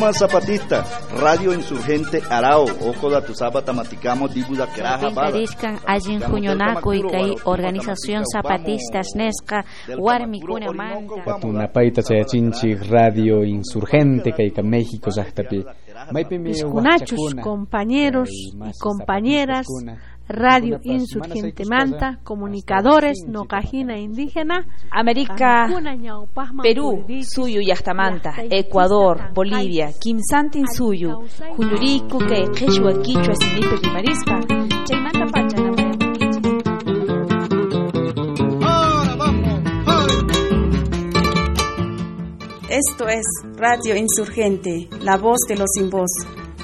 Tuma Zapatista, Radio Insurgente Arao, Ojo da Tuzapa Maticamo, Dibuda Keraja Bala. Ajin Juñonaco y Kai Organización Zapatistas Nesca, Warmicuna Manta. Tunapaita Sayachinchi, Radio Insurgente, Kaika México, Zahtapi. Piscunachos, compañeros y compañeras. Radio Insurgente Manta, Comunicadores, Nocajina Indígena, América, Perú, Suyu Yachtamanta, Ecuador, Bolivia, Kimsantin Suyu, Juluriku, que Quechua, Quichua, Sinipe, Pimarispa, Chaymanta Pacha, Esto es Radio Insurgente, la voz de los sin voz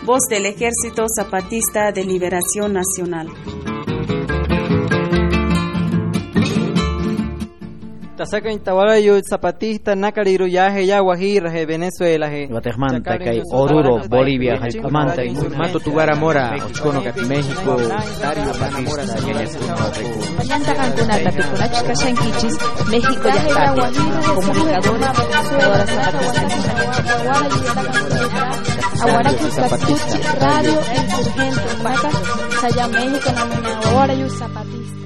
voz del Ejército Zapatista de Liberación Nacional. Tasaka intawarayo zapatista nakariru yaje ya guajira je Venezuela je Guatemala kai Oruro Bolivia je Manta Mato Tugara Mora Ochcono kat México Tario Zapatista Mayanta Cancuna Tapicuna Chicachanquichis México ya está comunicadora comunicadora zapatista Aguaracu Zapatuchi Radio Insurgente Mata Saya México Namina Ahora Yu Zapatista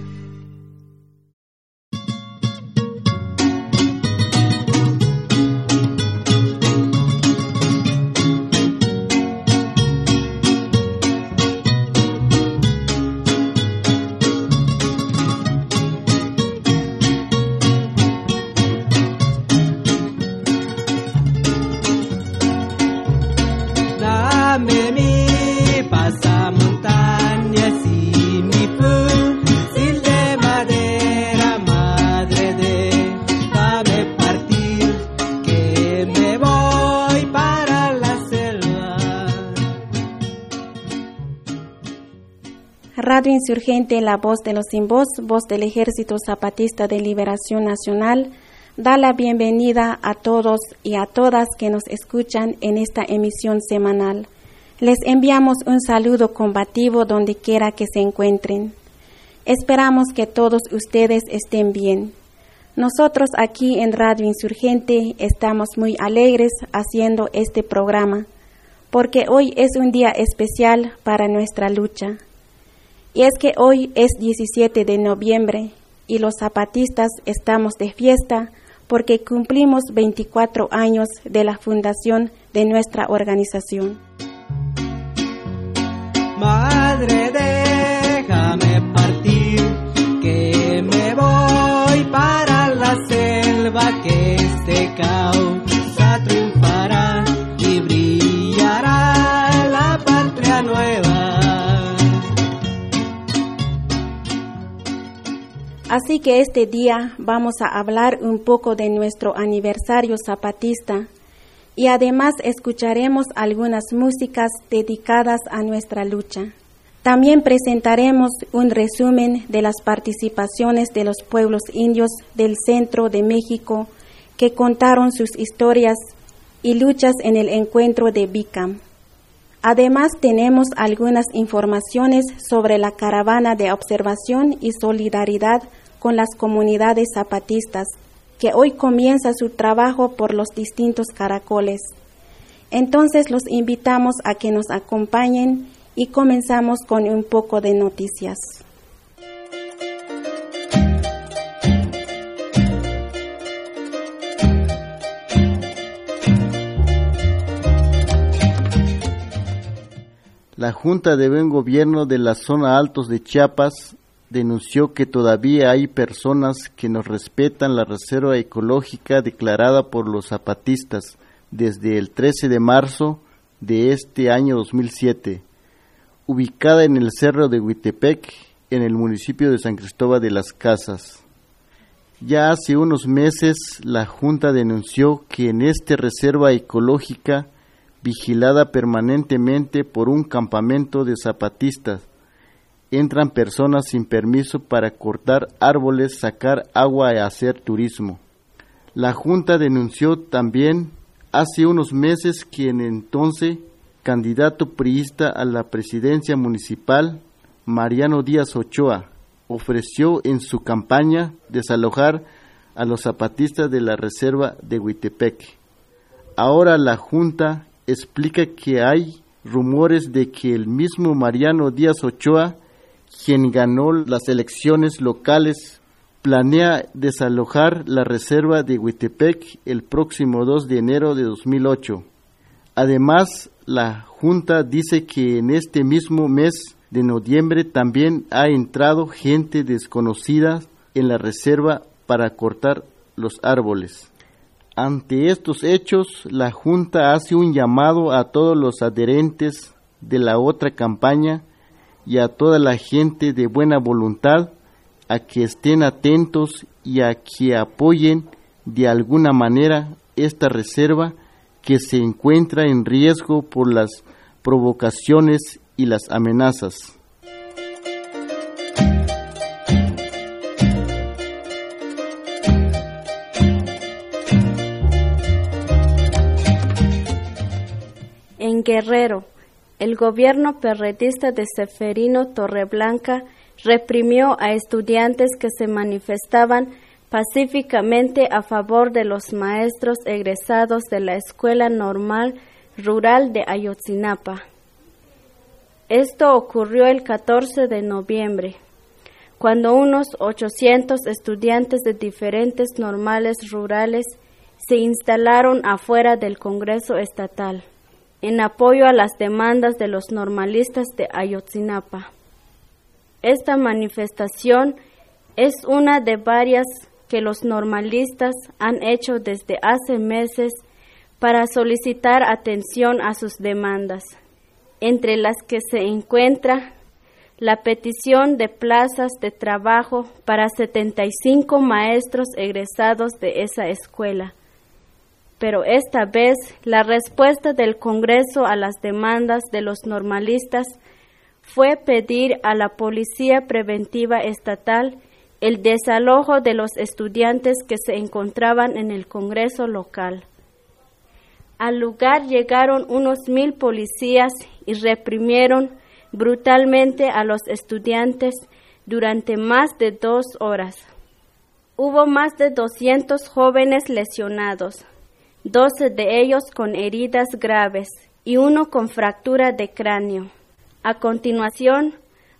Radio Insurgente, la voz de los sin voz, voz del Ejército Zapatista de Liberación Nacional, da la bienvenida a todos y a todas que nos escuchan en esta emisión semanal. Les enviamos un saludo combativo donde quiera que se encuentren. Esperamos que todos ustedes estén bien. Nosotros aquí en Radio Insurgente estamos muy alegres haciendo este programa, porque hoy es un día especial para nuestra lucha. Y es que hoy es 17 de noviembre y los zapatistas estamos de fiesta porque cumplimos 24 años de la fundación de nuestra organización. Madre, déjame partir, que me voy para Así que este día vamos a hablar un poco de nuestro aniversario zapatista y además escucharemos algunas músicas dedicadas a nuestra lucha. También presentaremos un resumen de las participaciones de los pueblos indios del centro de México que contaron sus historias y luchas en el encuentro de Bicam. Además tenemos algunas informaciones sobre la caravana de observación y solidaridad con las comunidades zapatistas, que hoy comienza su trabajo por los distintos caracoles. Entonces los invitamos a que nos acompañen y comenzamos con un poco de noticias. La Junta de Buen Gobierno de la Zona Altos de Chiapas denunció que todavía hay personas que no respetan la reserva ecológica declarada por los zapatistas desde el 13 de marzo de este año 2007, ubicada en el cerro de Huitepec, en el municipio de San Cristóbal de las Casas. Ya hace unos meses la Junta denunció que en esta reserva ecológica, vigilada permanentemente por un campamento de zapatistas, entran personas sin permiso para cortar árboles, sacar agua y hacer turismo. La Junta denunció también hace unos meses que en entonces candidato priista a la presidencia municipal, Mariano Díaz Ochoa, ofreció en su campaña desalojar a los zapatistas de la reserva de Huitepec. Ahora la Junta explica que hay rumores de que el mismo Mariano Díaz Ochoa quien ganó las elecciones locales, planea desalojar la reserva de Huitepec el próximo 2 de enero de 2008. Además, la Junta dice que en este mismo mes de noviembre también ha entrado gente desconocida en la reserva para cortar los árboles. Ante estos hechos, la Junta hace un llamado a todos los adherentes de la otra campaña y a toda la gente de buena voluntad a que estén atentos y a que apoyen de alguna manera esta reserva que se encuentra en riesgo por las provocaciones y las amenazas. En Guerrero, el gobierno perretista de Seferino Torreblanca reprimió a estudiantes que se manifestaban pacíficamente a favor de los maestros egresados de la Escuela Normal Rural de Ayotzinapa. Esto ocurrió el 14 de noviembre, cuando unos 800 estudiantes de diferentes normales rurales se instalaron afuera del Congreso Estatal en apoyo a las demandas de los normalistas de Ayotzinapa. Esta manifestación es una de varias que los normalistas han hecho desde hace meses para solicitar atención a sus demandas, entre las que se encuentra la petición de plazas de trabajo para 75 maestros egresados de esa escuela, pero esta vez la respuesta del Congreso a las demandas de los normalistas fue pedir a la Policía Preventiva Estatal el desalojo de los estudiantes que se encontraban en el Congreso local. Al lugar llegaron unos mil policías y reprimieron brutalmente a los estudiantes durante más de dos horas. Hubo más de 200 jóvenes lesionados, doce de ellos con heridas graves y uno con fractura de cráneo. A continuación,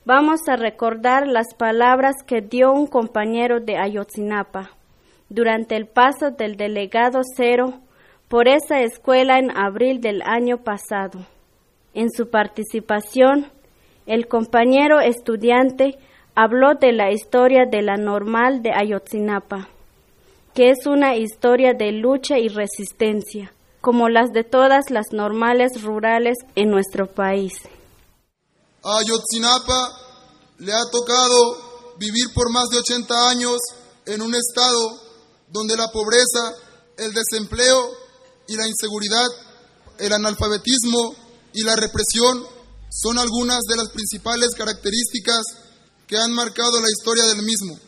vamos a recordar las palabras que dio un compañero de Ayotzinapa durante el paso del delegado Cero por esa escuela en abril del año pasado. En su participación, el compañero estudiante habló de la historia de la normal de Ayotzinapa que es una historia de lucha y resistencia, como las de todas las normales rurales en nuestro país. A Ayotzinapa le ha tocado vivir por más de 80 años en un estado donde la pobreza, el desempleo y la inseguridad, el analfabetismo y la represión son algunas de las principales características que han marcado la historia del mismo.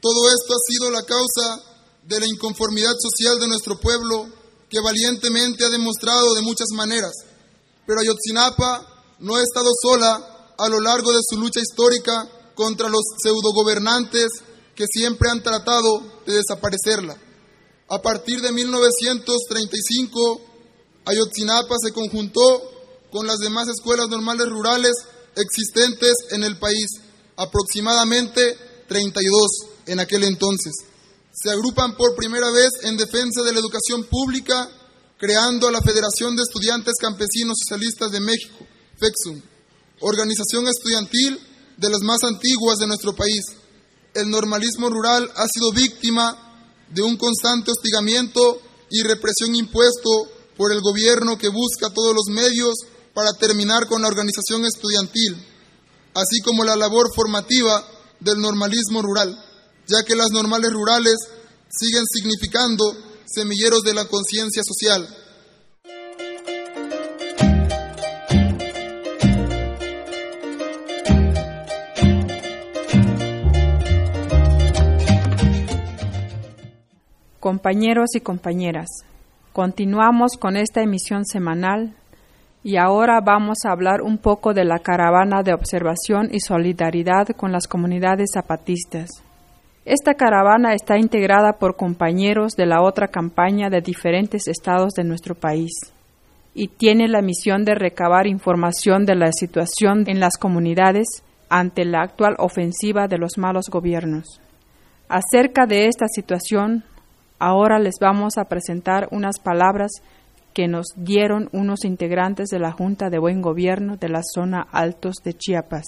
Todo esto ha sido la causa de la inconformidad social de nuestro pueblo que valientemente ha demostrado de muchas maneras. Pero Ayotzinapa no ha estado sola a lo largo de su lucha histórica contra los pseudogobernantes que siempre han tratado de desaparecerla. A partir de 1935, Ayotzinapa se conjuntó con las demás escuelas normales rurales existentes en el país, aproximadamente 32 en aquel entonces se agrupan por primera vez en defensa de la educación pública, creando a la Federación de Estudiantes Campesinos Socialistas de México, FEXUM, organización estudiantil de las más antiguas de nuestro país. El normalismo rural ha sido víctima de un constante hostigamiento y represión impuesto por el gobierno que busca todos los medios para terminar con la organización estudiantil, así como la labor formativa del normalismo rural, ya que las normales rurales siguen significando semilleros de la conciencia social. Compañeros y compañeras, continuamos con esta emisión semanal y ahora vamos a hablar un poco de la caravana de observación y solidaridad con las comunidades zapatistas. Esta caravana está integrada por compañeros de la otra campaña de diferentes estados de nuestro país y tiene la misión de recabar información de la situación en las comunidades ante la actual ofensiva de los malos gobiernos. Acerca de esta situación, ahora les vamos a presentar unas palabras que nos dieron unos integrantes de la Junta de Buen Gobierno de la zona Altos de Chiapas.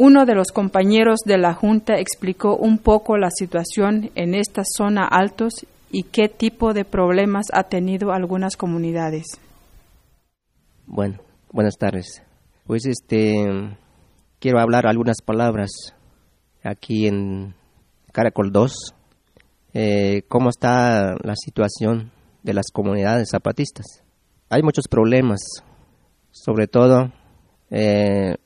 Uno de los compañeros de la Junta explicó un poco la situación en esta zona Altos y qué tipo de problemas ha tenido algunas comunidades. Bueno, buenas tardes. Pues este quiero hablar algunas palabras aquí en Caracol 2. Eh, cómo está la situación de las comunidades zapatistas. Hay muchos problemas, sobre todo eh,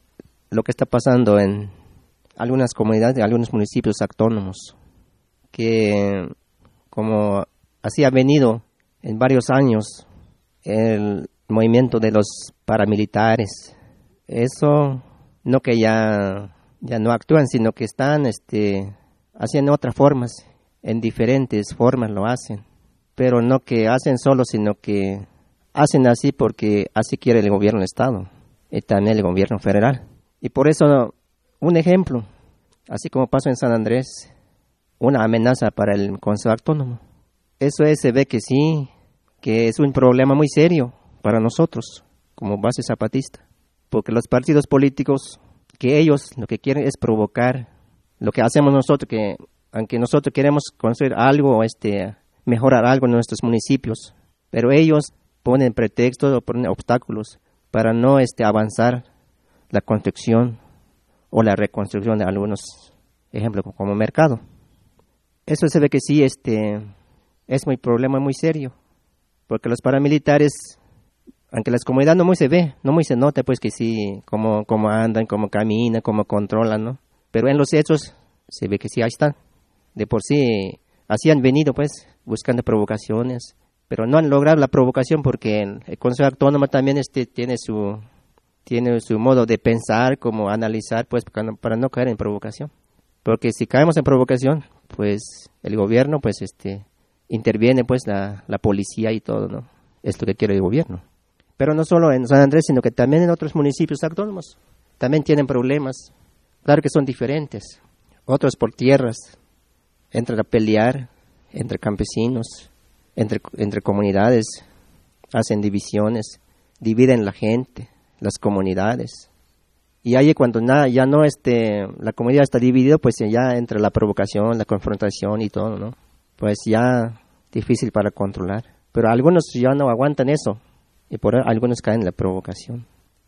lo que está pasando en algunas comunidades, en algunos municipios autónomos, que como así ha venido en varios años el movimiento de los paramilitares, eso no que ya, ya no actúan, sino que están este, haciendo otras formas, en diferentes formas lo hacen pero no que hacen solo, sino que hacen así porque así quiere el gobierno del Estado y también el gobierno federal. Y por eso, un ejemplo, así como pasó en San Andrés, una amenaza para el Consejo Autónomo. Eso es, se ve que sí, que es un problema muy serio para nosotros como base zapatista, porque los partidos políticos, que ellos lo que quieren es provocar lo que hacemos nosotros, que aunque nosotros queremos construir algo, este, mejorar algo en nuestros municipios, pero ellos ponen pretextos o ponen obstáculos para no este, avanzar la construcción o la reconstrucción de algunos ejemplos como mercado. Eso se ve que sí este, es muy problema muy serio, porque los paramilitares, aunque las comunidades no muy se ve, no muy se nota pues que sí, cómo, cómo andan, cómo caminan, cómo controlan, ¿no? Pero en los hechos se ve que sí ahí están. De por sí así han venido pues buscando provocaciones, pero no han logrado la provocación porque el Consejo Autónomo también este, tiene su tiene su modo de pensar, como analizar, pues para no, caer en provocación. Porque si caemos en provocación, pues el gobierno, pues este, interviene, pues la, policía y todo, ¿no? Es que quiere el gobierno. Pero no solo en San Andrés, sino que también en otros municipios autónomos. También tienen problemas. Claro que son diferentes. Otros por tierras. Entran a pelear entre campesinos, entre, entre comunidades, hacen divisiones, dividen la gente, las comunidades. Y ahí cuando nada, ya no este, la comunidad está dividida, pues ya entra la provocación, la confrontación y todo, ¿no? Pues ya difícil para controlar. Pero algunos ya no aguantan eso y por algunos caen en la provocación.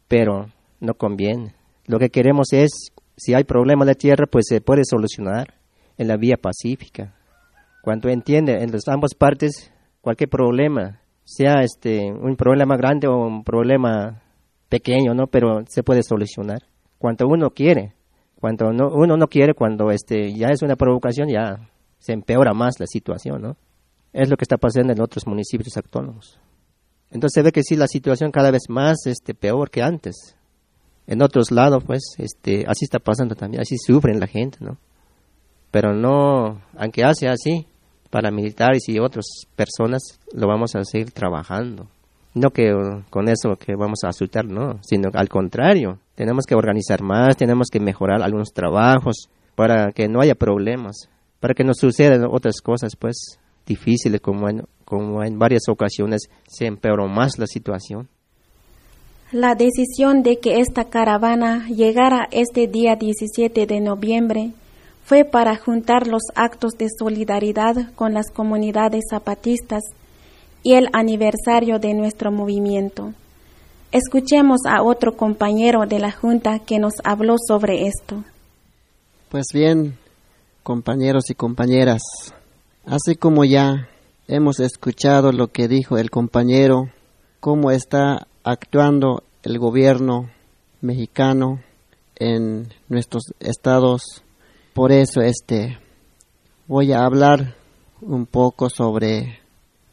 Pero no conviene. Lo que queremos es, si hay problema de tierra, pues se puede solucionar en la vía pacífica, cuando entiende en las ambas partes cualquier problema, sea este un problema grande o un problema pequeño, ¿no? Pero se puede solucionar. Cuando uno quiere, cuando no, uno no quiere, cuando este ya es una provocación, ya se empeora más la situación, ¿no? Es lo que está pasando en otros municipios autónomos. Entonces se ve que sí la situación cada vez más este peor que antes. En otros lados, pues, este, así está pasando también, así sufren la gente, ¿no? Pero no, aunque hace así, paramilitares y otras personas lo vamos a seguir trabajando. No que con eso que vamos a asustar, no, sino al contrario, tenemos que organizar más, tenemos que mejorar algunos trabajos para que no haya problemas, para que no sucedan otras cosas pues difíciles como en, como en varias ocasiones se empeoró más la situación. la decisión de que esta caravana llegara este día 17 de noviembre fue para juntar los actos de solidaridad con las comunidades zapatistas y el aniversario de nuestro movimiento. Escuchemos a otro compañero de la Junta que nos habló sobre esto. Pues bien, compañeros y compañeras, así como ya hemos escuchado lo que dijo el compañero, cómo está actuando el gobierno mexicano en nuestros estados. Por eso este voy a hablar un poco sobre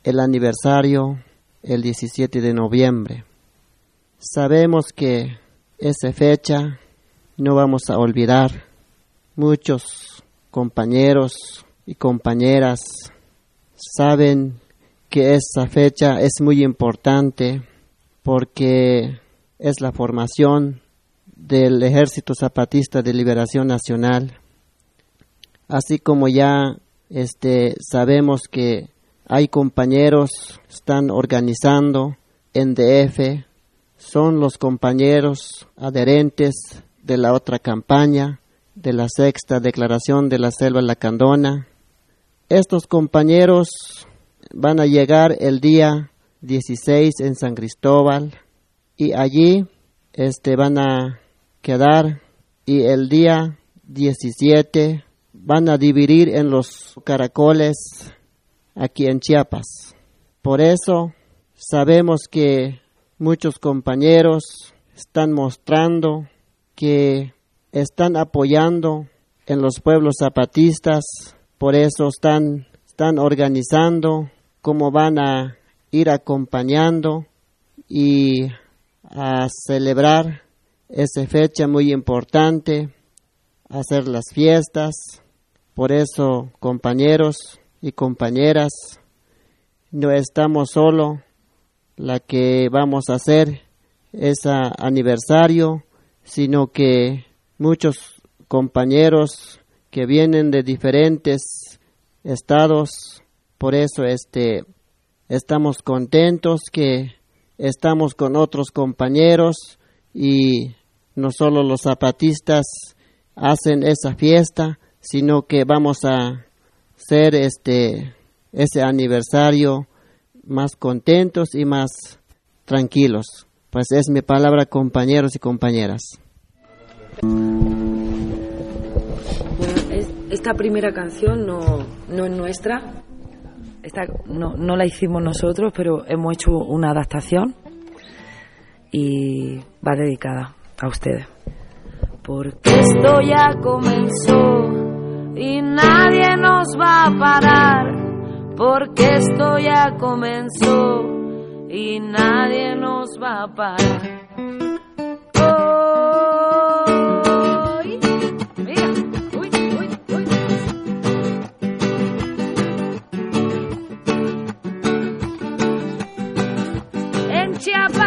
el aniversario el 17 de noviembre. Sabemos que esa fecha no vamos a olvidar. Muchos compañeros y compañeras saben que esa fecha es muy importante porque es la formación del Ejército Zapatista de Liberación Nacional. Así como ya este, sabemos que hay compañeros que están organizando en DF, son los compañeros adherentes de la otra campaña, de la sexta declaración de la selva lacandona. Estos compañeros van a llegar el día 16 en San Cristóbal y allí este van a quedar y el día 17 van a dividir en los caracoles aquí en Chiapas. Por eso sabemos que muchos compañeros están mostrando que están apoyando en los pueblos zapatistas, por eso están, están organizando cómo van a ir acompañando y a celebrar esa fecha muy importante, hacer las fiestas. Por eso, compañeros y compañeras, no estamos solo. La que vamos a hacer ese aniversario, sino que muchos compañeros que vienen de diferentes estados, por eso este estamos contentos que estamos con otros compañeros y no solo los zapatistas hacen esa fiesta, sino que vamos a hacer este ese aniversario más contentos y más tranquilos. Pues es mi palabra, compañeros y compañeras. Esta primera canción no, no es nuestra, esta no, no la hicimos nosotros, pero hemos hecho una adaptación y va dedicada a ustedes. Porque esto ya comenzó y nadie nos va a parar. Porque esto ya comenzó y nadie nos va a parar.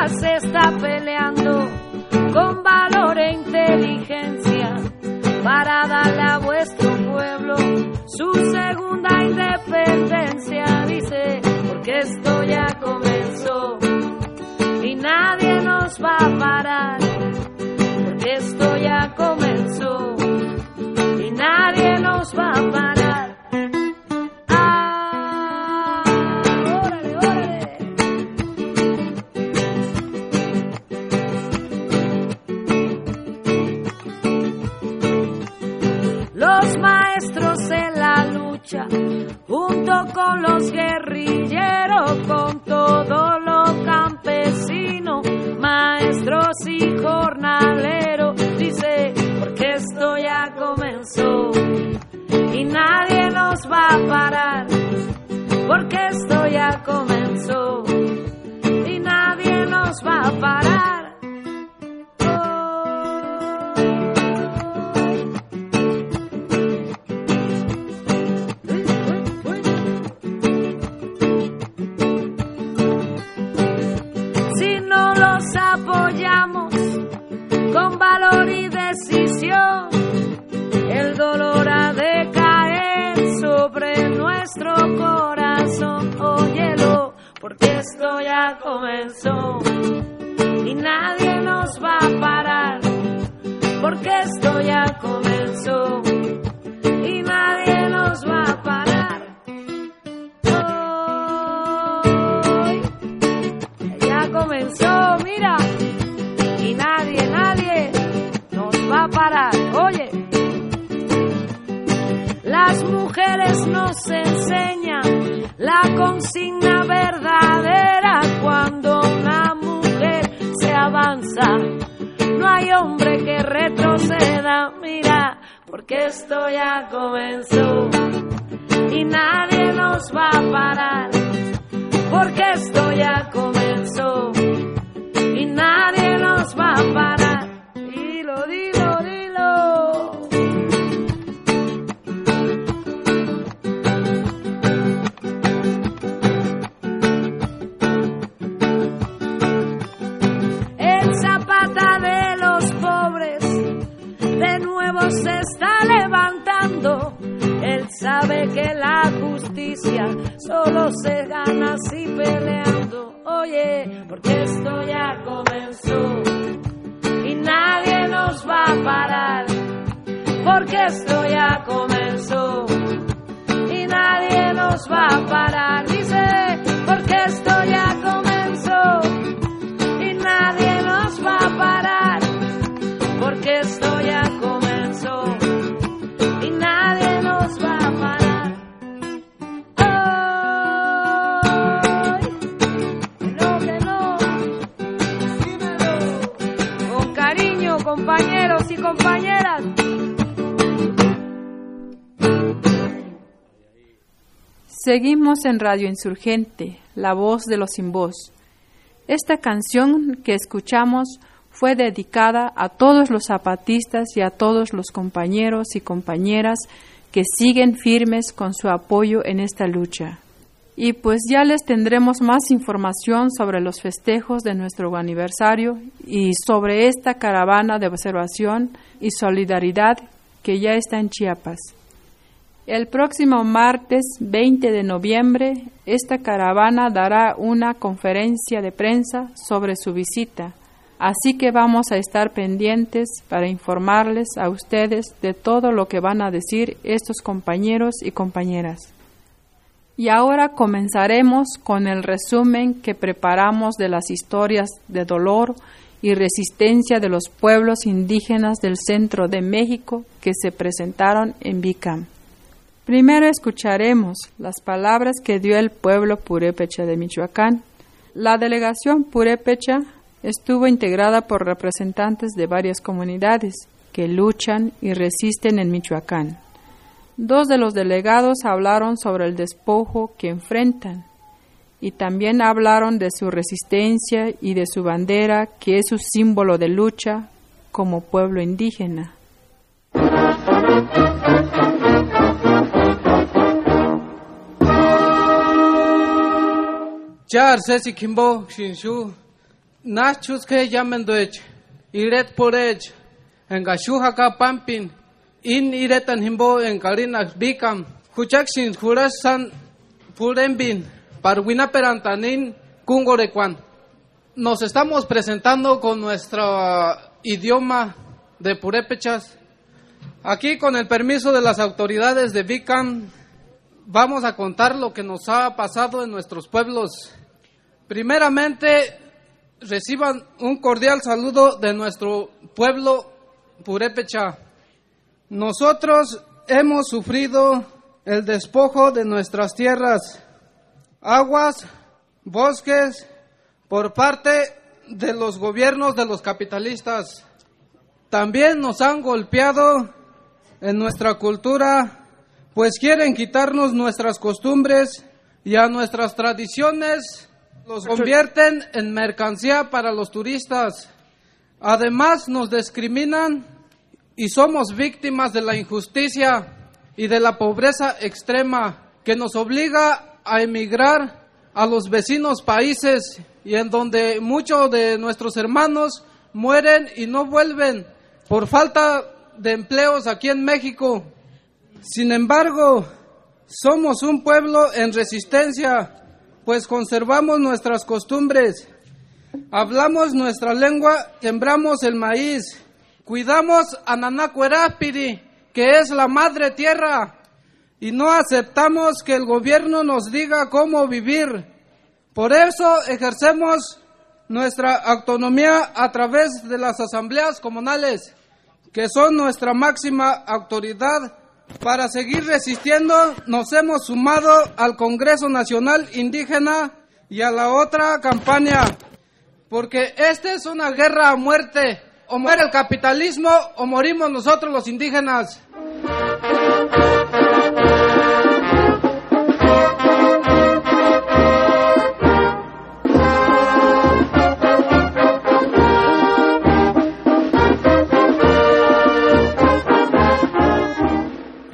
se está peleando con valor e inteligencia para darle a vuestro pueblo su segunda independencia. Dice, porque esto ya comenzó y nadie nos va a parar, porque esto ya comenzó y nadie nos va a parar. Junto con los guerrilleros, con todos comenzó y nadie nos va a parar, porque esto ya comenzó y nadie nos va a parar. Hoy ya comenzó, mira, y nadie, nadie nos va a parar. Oye, mujeres nos enseñan la consigna verdadera cuando una mujer se avanza. No hay hombre que retroceda, mira, porque esto ya comenzó y nadie nos va a parar, porque esto ya comenzó y nadie nos va a parar. Sabe que la justicia solo se gana así peleando. Oye, porque esto ya comenzó y nadie nos va a parar. Porque esto ya comenzó y nadie nos va a parar. Dice, porque esto ya Seguimos en Radio Insurgente, la voz de los sin voz. Esta canción que escuchamos fue dedicada a todos los zapatistas y a todos los compañeros y compañeras que siguen firmes con su apoyo en esta lucha. Y pues ya les tendremos más información sobre los festejos de nuestro aniversario y sobre esta caravana de observación y solidaridad que ya está en Chiapas. El próximo martes 20 de noviembre, esta caravana dará una conferencia de prensa sobre su visita, así que vamos a estar pendientes para informarles a ustedes de todo lo que van a decir estos compañeros y compañeras. Y ahora comenzaremos con el resumen que preparamos de las historias de dolor y resistencia de los pueblos indígenas del centro de México que se presentaron en Bicam. Primero escucharemos las palabras que dio el pueblo purépecha de Michoacán. La delegación purépecha estuvo integrada por representantes de varias comunidades que luchan y resisten en Michoacán. Dos de los delegados hablaron sobre el despojo que enfrentan y también hablaron de su resistencia y de su bandera que es su símbolo de lucha como pueblo indígena. Nos estamos presentando con nuestro idioma de purépechas. Aquí con el permiso de las autoridades de Bicam vamos a contar lo que nos ha pasado en nuestros pueblos. Primeramente, reciban un cordial saludo de nuestro pueblo purépecha. Nosotros hemos sufrido el despojo de nuestras tierras, aguas, bosques, por parte de los gobiernos de los capitalistas. También nos han golpeado en nuestra cultura pues quieren quitarnos nuestras costumbres y a nuestras tradiciones los convierten en mercancía para los turistas. Además nos discriminan y somos víctimas de la injusticia y de la pobreza extrema que nos obliga a emigrar a los vecinos países y en donde muchos de nuestros hermanos mueren y no vuelven por falta de empleos aquí en México. Sin embargo, somos un pueblo en resistencia, pues conservamos nuestras costumbres. Hablamos nuestra lengua, sembramos el maíz, cuidamos a Nanacuerápiri, que es la madre tierra, y no aceptamos que el gobierno nos diga cómo vivir. Por eso ejercemos nuestra autonomía a través de las asambleas comunales, que son nuestra máxima autoridad. Para seguir resistiendo, nos hemos sumado al Congreso Nacional Indígena y a la otra campaña, porque esta es una guerra a muerte. O muere el capitalismo o morimos nosotros los indígenas.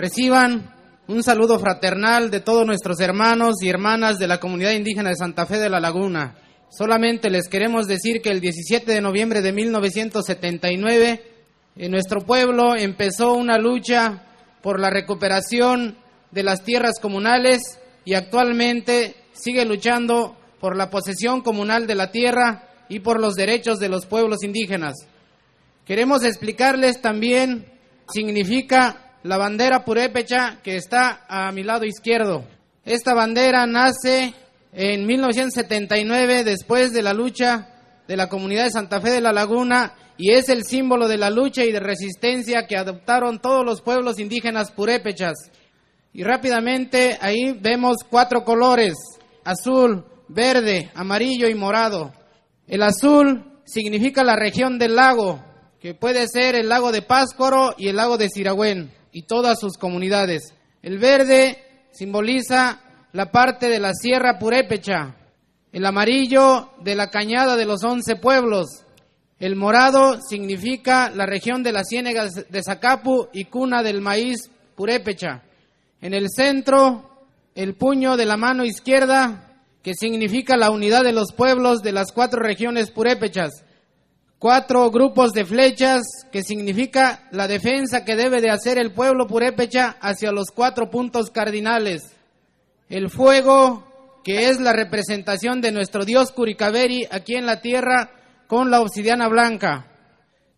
Reciban un saludo fraternal de todos nuestros hermanos y hermanas de la comunidad indígena de Santa Fe de la Laguna. Solamente les queremos decir que el 17 de noviembre de 1979 en nuestro pueblo empezó una lucha por la recuperación de las tierras comunales y actualmente sigue luchando por la posesión comunal de la tierra y por los derechos de los pueblos indígenas. Queremos explicarles también significa la bandera purépecha que está a mi lado izquierdo. Esta bandera nace en 1979 después de la lucha de la comunidad de Santa Fe de la Laguna y es el símbolo de la lucha y de resistencia que adoptaron todos los pueblos indígenas purépechas. Y rápidamente ahí vemos cuatro colores, azul, verde, amarillo y morado. El azul significa la región del lago, que puede ser el lago de Páscoro y el lago de Siragüen y todas sus comunidades. El verde simboliza la parte de la Sierra Purépecha, el amarillo de la cañada de los once pueblos, el morado significa la región de las ciénegas de Zacapu y cuna del maíz Purépecha. En el centro, el puño de la mano izquierda, que significa la unidad de los pueblos de las cuatro regiones purépechas cuatro grupos de flechas, que significa la defensa que debe de hacer el pueblo purépecha hacia los cuatro puntos cardinales. El fuego, que es la representación de nuestro dios Curicaveri aquí en la tierra con la obsidiana blanca.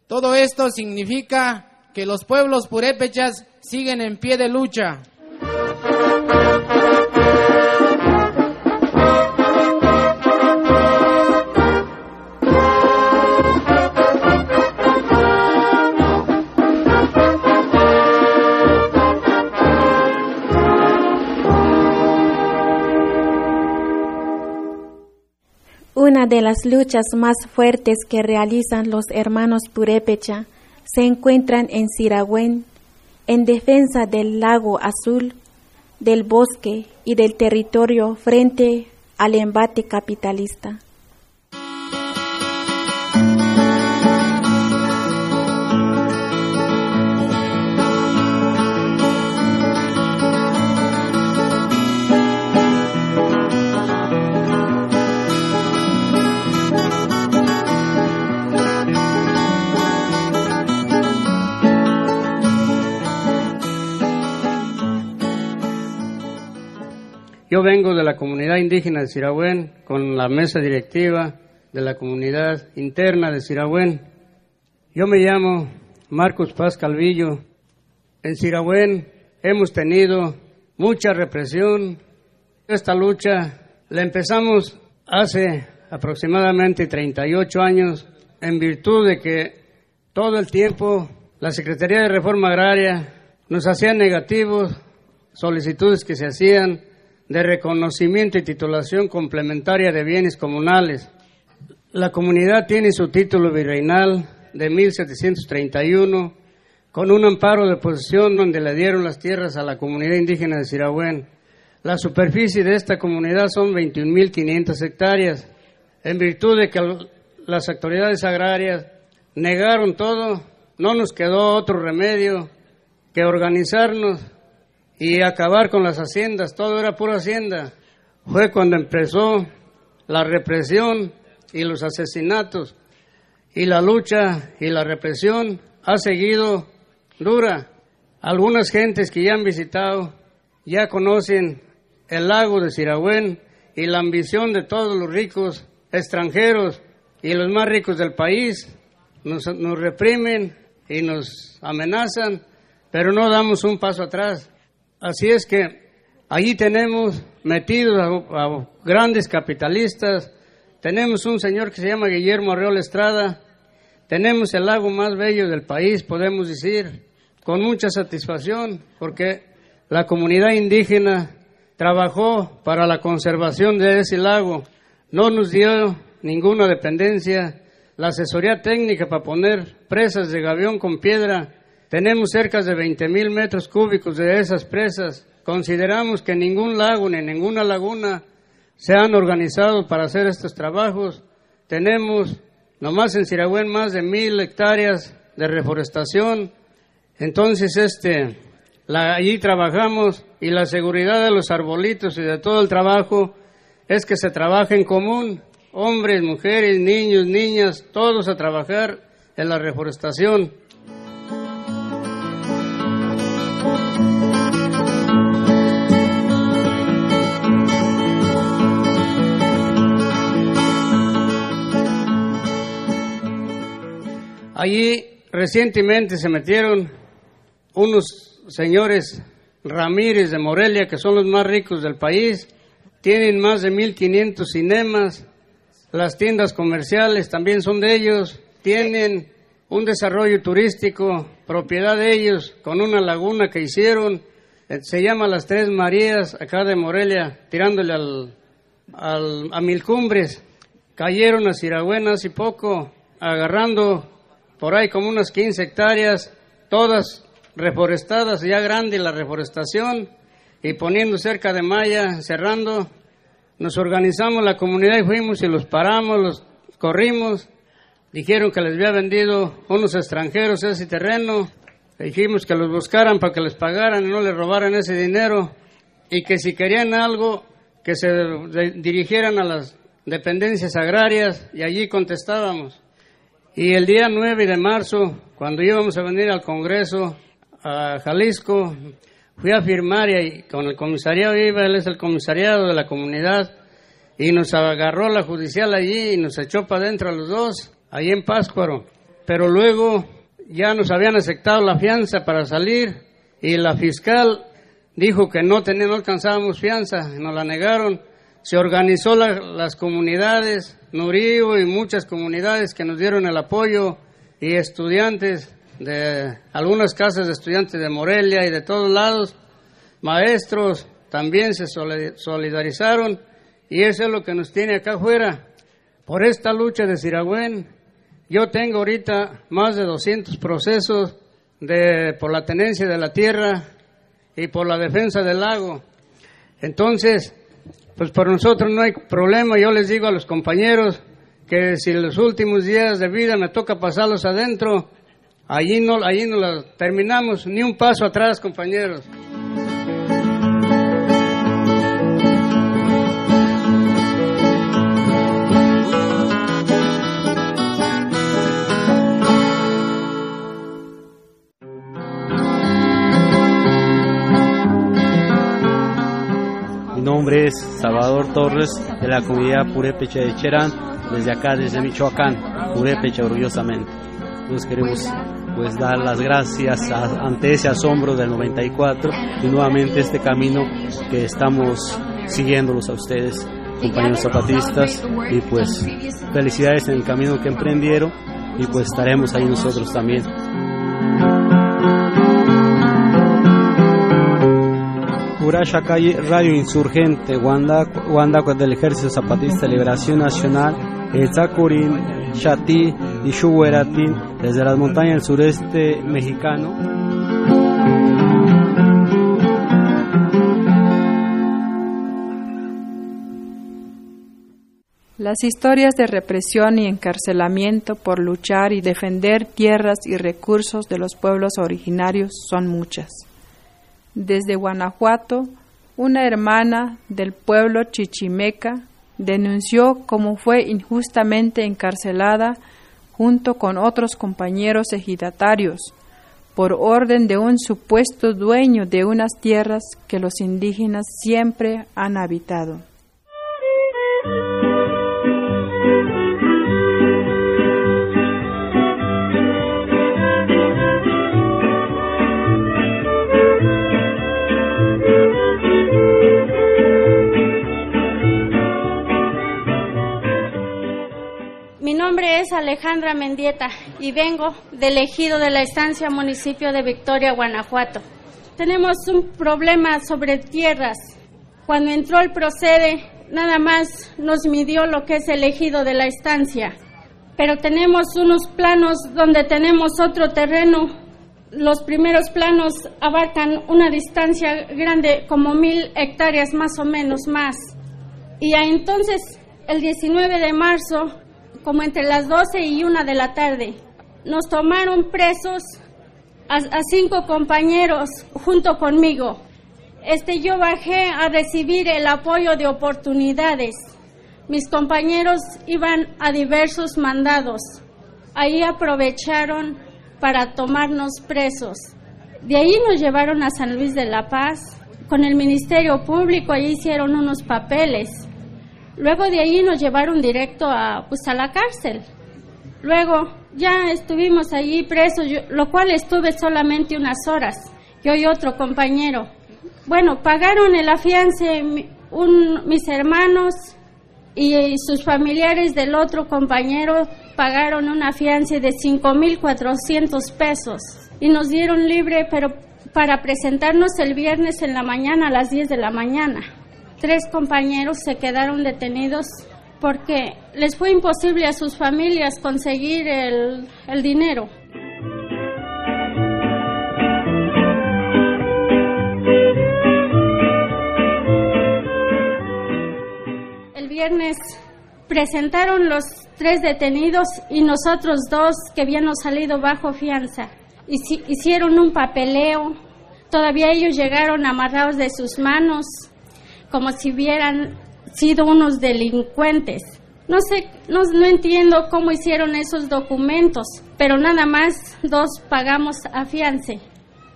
Todo esto significa que los pueblos purépechas siguen en pie de lucha. Una de las luchas más fuertes que realizan los hermanos Purépecha se encuentran en Siragüen, en defensa del lago azul, del bosque y del territorio frente al embate capitalista. Yo vengo de la comunidad indígena de Sirahuén con la mesa directiva de la comunidad interna de Sirahuén. Yo me llamo Marcos Paz Calvillo. En Sirahuén hemos tenido mucha represión. Esta lucha la empezamos hace aproximadamente 38 años en virtud de que todo el tiempo la Secretaría de Reforma Agraria nos hacía negativos solicitudes que se hacían de reconocimiento y titulación complementaria de bienes comunales. La comunidad tiene su título virreinal de 1731 con un amparo de posesión donde le dieron las tierras a la comunidad indígena de Sirahuén. La superficie de esta comunidad son 21.500 hectáreas. En virtud de que las autoridades agrarias negaron todo, no nos quedó otro remedio que organizarnos y acabar con las haciendas, todo era pura hacienda. Fue cuando empezó la represión y los asesinatos y la lucha y la represión ha seguido dura. Algunas gentes que ya han visitado ya conocen el lago de Sirahuén y la ambición de todos los ricos extranjeros y los más ricos del país nos reprimen y nos amenazan, pero no damos un paso atrás. Así es que allí tenemos metidos a, grandes capitalistas, tenemos un señor que se llama Guillermo Arreola Estrada, tenemos el lago más bello del país, podemos decir, con mucha satisfacción, porque la comunidad indígena trabajó para la conservación de ese lago, no nos dio ninguna dependencia, la asesoría técnica para poner presas de gavión con piedra, tenemos cerca de 20 mil metros cúbicos de esas presas, consideramos que ningún lago ni ninguna laguna se han organizado para hacer estos trabajos, tenemos nomás en Siragüen más de mil hectáreas de reforestación, entonces este, allí trabajamos y la seguridad de los arbolitos y de todo el trabajo es que se trabaja en común, hombres, mujeres, niños, niñas, todos a trabajar en la reforestación. Allí recientemente se metieron unos señores Ramírez de Morelia, que son los más ricos del país, tienen más de 1.500 cinemas, las tiendas comerciales también son de ellos, tienen un desarrollo turístico, propiedad de ellos, con una laguna que hicieron, eh, se llama Las Tres Marías, acá de Morelia, tirándole al, a Mil Cumbres. Cayeron a Siragüena hace poco, agarrando por ahí como unas 15 hectáreas, todas reforestadas, ya grande la reforestación, y poniendo cerca de malla, cerrando, nos organizamos la comunidad y fuimos y los paramos, los corrimos. Dijeron que les había vendido unos extranjeros ese terreno. dijimos que los buscaran para que les pagaran y no les robaran ese dinero. Y que si querían algo, que se dirigieran a las dependencias agrarias y allí contestábamos. Y el día 9 de marzo, cuando íbamos a venir al Congreso a Jalisco, Fui a firmar y con el comisariado iba, él es el comisariado de la comunidad, y nos agarró la judicial allí y nos echó para adentro a los dos, ahí en Páscuaro. Pero luego ya nos habían aceptado la fianza para salir y la fiscal dijo que no, teníamos, no alcanzábamos fianza, nos la negaron. Se organizó las comunidades, Nurío y muchas comunidades que nos dieron el apoyo y estudiantes de algunas casas de estudiantes de Morelia y de todos lados, maestros también se solidarizaron y eso es lo que nos tiene acá afuera. Por esta lucha de Siragüen, yo tengo ahorita más de 200 procesos de, por la tenencia de la tierra y por la defensa del lago. Entonces, pues por nosotros no hay problema. Yo les digo a los compañeros que si los últimos días de vida me toca pasarlos adentro, Allí no, allí no la terminamos, ni un paso atrás, compañeros. Es Salvador Torres de la comunidad Purépecha de Cherán, desde acá, desde Michoacán, Purépecha orgullosamente. Nos queremos pues dar las gracias ante ese asombro del 94 y nuevamente este camino que estamos siguiéndolos a ustedes, compañeros zapatistas, y pues felicidades en el camino que emprendieron y pues estaremos ahí nosotros también. Urasha Calle, Radio Insurgente, Wanda, del Ejército Zapatista de Liberación Nacional, Etzakurin, Shati y Shuweratin, desde las montañas del sureste mexicano. Las historias de represión y encarcelamiento por luchar y defender tierras y recursos de los pueblos originarios son muchas. Desde Guanajuato, una hermana del pueblo chichimeca denunció cómo fue injustamente encarcelada junto con otros compañeros ejidatarios por orden de un supuesto dueño de unas tierras que los indígenas siempre han habitado. Es Alejandra Mendieta y vengo del ejido de la estancia municipio de Victoria, Guanajuato. Tenemos un problema sobre tierras. Cuando entró el procede, nada más nos midió lo que es el ejido de la estancia. Pero tenemos unos planos donde tenemos otro terreno. Los primeros planos abarcan una distancia grande, como mil hectáreas más o menos más. Y entonces, el 19 de marzo, como entre las 12 y 1 de la tarde. Nos tomaron presos a, cinco compañeros junto conmigo. Este, yo bajé a recibir el apoyo de oportunidades. Mis compañeros iban a diversos mandados. Ahí aprovecharon para tomarnos presos. De ahí nos llevaron a San Luis de la Paz. Con el Ministerio Público ahí hicieron unos papeles Luego de ahí nos llevaron directo a, pues, a la cárcel. Luego ya estuvimos allí presos, lo cual estuve solamente unas horas, yo y otro compañero. Bueno, pagaron el afiance mis hermanos y sus familiares del otro compañero pagaron una fianza de 5.400 pesos y nos dieron libre, pero para presentarnos el viernes en la mañana a las 10 de la mañana tres compañeros se quedaron detenidos porque les fue imposible a sus familias conseguir el, el dinero. El viernes presentaron los tres detenidos y nosotros dos que habíamos salido bajo fianza. Hicieron un papeleo, todavía ellos llegaron amarrados de sus manos, como si hubieran sido unos delincuentes. No sé, no, entiendo cómo hicieron esos documentos, pero nada más dos pagamos a fianza.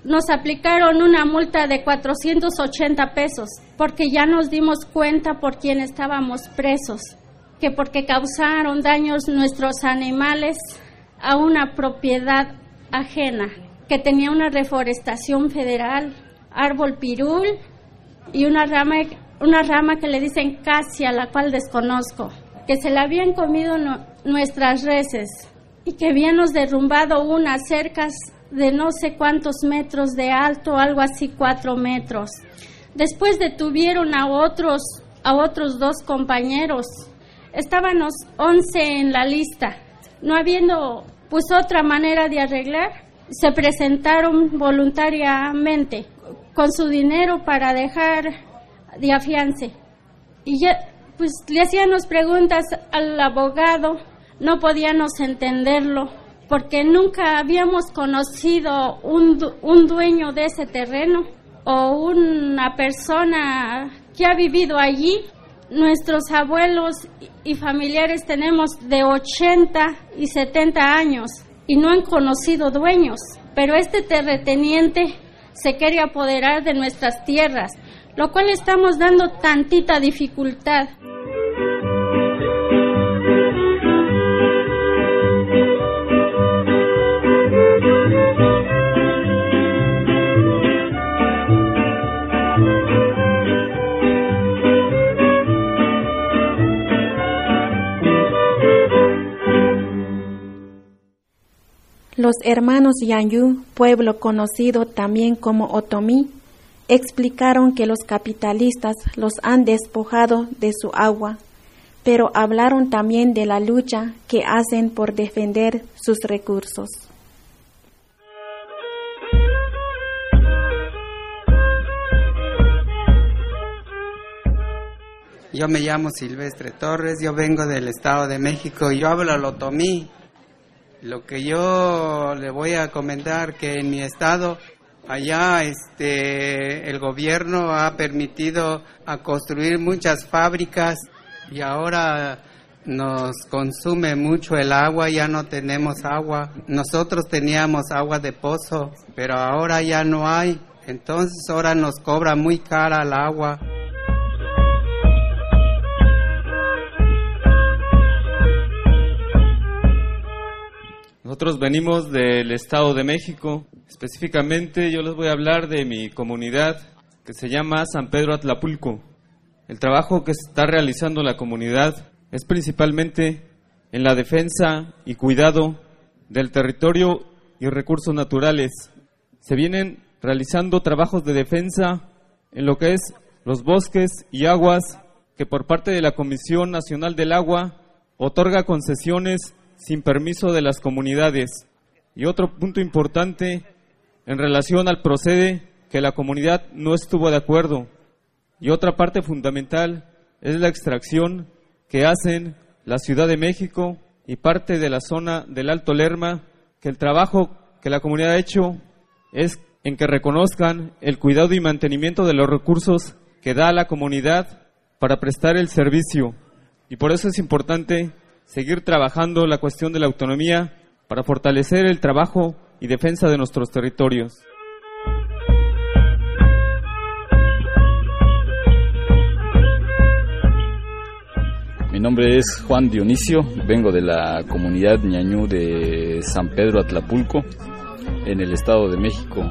Nos aplicaron una multa de 480 pesos porque ya nos dimos cuenta por quién estábamos presos, que porque causaron daños nuestros animales a una propiedad ajena, que tenía una reforestación federal, árbol pirul y una rama una rama que le dicen casia, la cual desconozco, que se la habían comido nuestras reses y que habíamos derrumbado unas cercas de no sé cuántos metros de alto, algo así cuatro metros. Después detuvieron a otros, a otros dos compañeros. Estábamos once en la lista. No habiendo pues otra manera de arreglar, se presentaron voluntariamente con su dinero para dejar de afiance. Y ya, pues le hacíamos preguntas al abogado, no podíamos entenderlo, porque nunca habíamos conocido un, un dueño de ese terreno o una persona que ha vivido allí. Nuestros abuelos y familiares tenemos de 80 y 70 años y no han conocido dueños, pero este terrateniente se quiere apoderar de nuestras tierras lo cual estamos dando tantita dificultad. Los hermanos Yanyu, pueblo conocido también como Otomí, explicaron que los capitalistas los han despojado de su agua, pero hablaron también de la lucha que hacen por defender sus recursos. Yo me llamo Silvestre Torres, yo vengo del Estado de México, yo hablo lotomí. Lo que yo le voy a comentar que en mi estado Allá este, el gobierno ha permitido a construir muchas fábricas y ahora nos consume mucho el agua, ya no tenemos agua. Nosotros teníamos agua de pozo, pero ahora ya no hay. Entonces ahora nos cobra muy cara el agua. Nosotros venimos del Estado de México. Específicamente yo les voy a hablar de mi comunidad que se llama San Pedro Atlapulco. El trabajo que está realizando la comunidad es principalmente en la defensa y cuidado del territorio y recursos naturales. Se vienen realizando trabajos de defensa en lo que es los bosques y aguas que por parte de la Comisión Nacional del Agua otorga concesiones sin permiso de las comunidades. Y otro punto importante en relación al procede que la comunidad no estuvo de acuerdo. Y otra parte fundamental es la extracción que hacen la Ciudad de México y parte de la zona del Alto Lerma, que el trabajo que la comunidad ha hecho es en que reconozcan el cuidado y mantenimiento de los recursos que da la comunidad para prestar el servicio. Y por eso es importante seguir trabajando la cuestión de la autonomía para fortalecer el trabajo y defensa de nuestros territorios. Mi nombre es Juan Dionisio, vengo de la comunidad ñañú de San Pedro Atlapulco, en el Estado de México.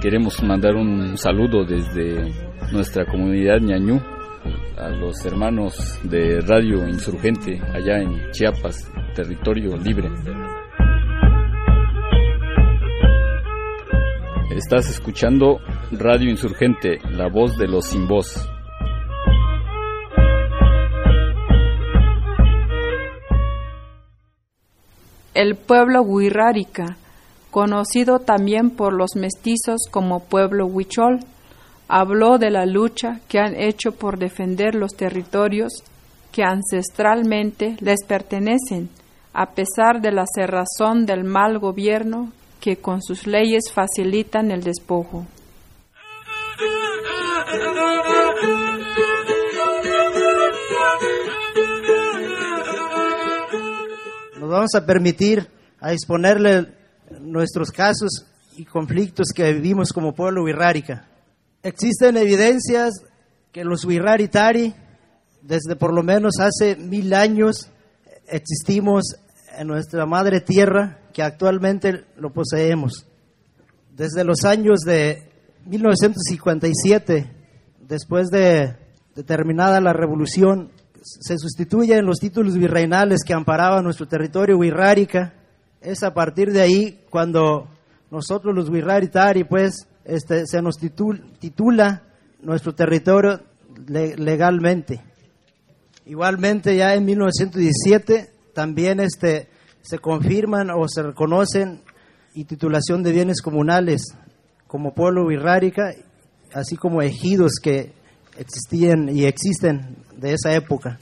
Queremos mandar un saludo desde nuestra comunidad ñañú a los hermanos de Radio Insurgente allá en Chiapas, territorio libre. Estás escuchando Radio Insurgente, la voz de los sin voz. El pueblo Huirrárica, conocido también por los mestizos como pueblo Huichol, habló de la lucha que han hecho por defender los territorios que ancestralmente les pertenecen, a pesar de la cerrazón del mal gobierno que con sus leyes facilitan el despojo. Nos vamos a permitir a exponerle nuestros casos y conflictos que vivimos como pueblo wirrárica. Existen evidencias que los wirraritari, desde por lo menos hace mil años, existimos en nuestra madre tierra, que actualmente lo poseemos. Desde los años de 1957, después de, de terminada la revolución, se sustituyen los títulos virreinales que amparaban nuestro territorio wirrárica. Es a partir de ahí cuando nosotros los wirraritari, pues, este, se nos titula nuestro territorio legalmente. Igualmente ya en 1917 también este, se confirman o se reconocen y titulación de bienes comunales como pueblo virrárica, así como ejidos que existían y existen de esa época.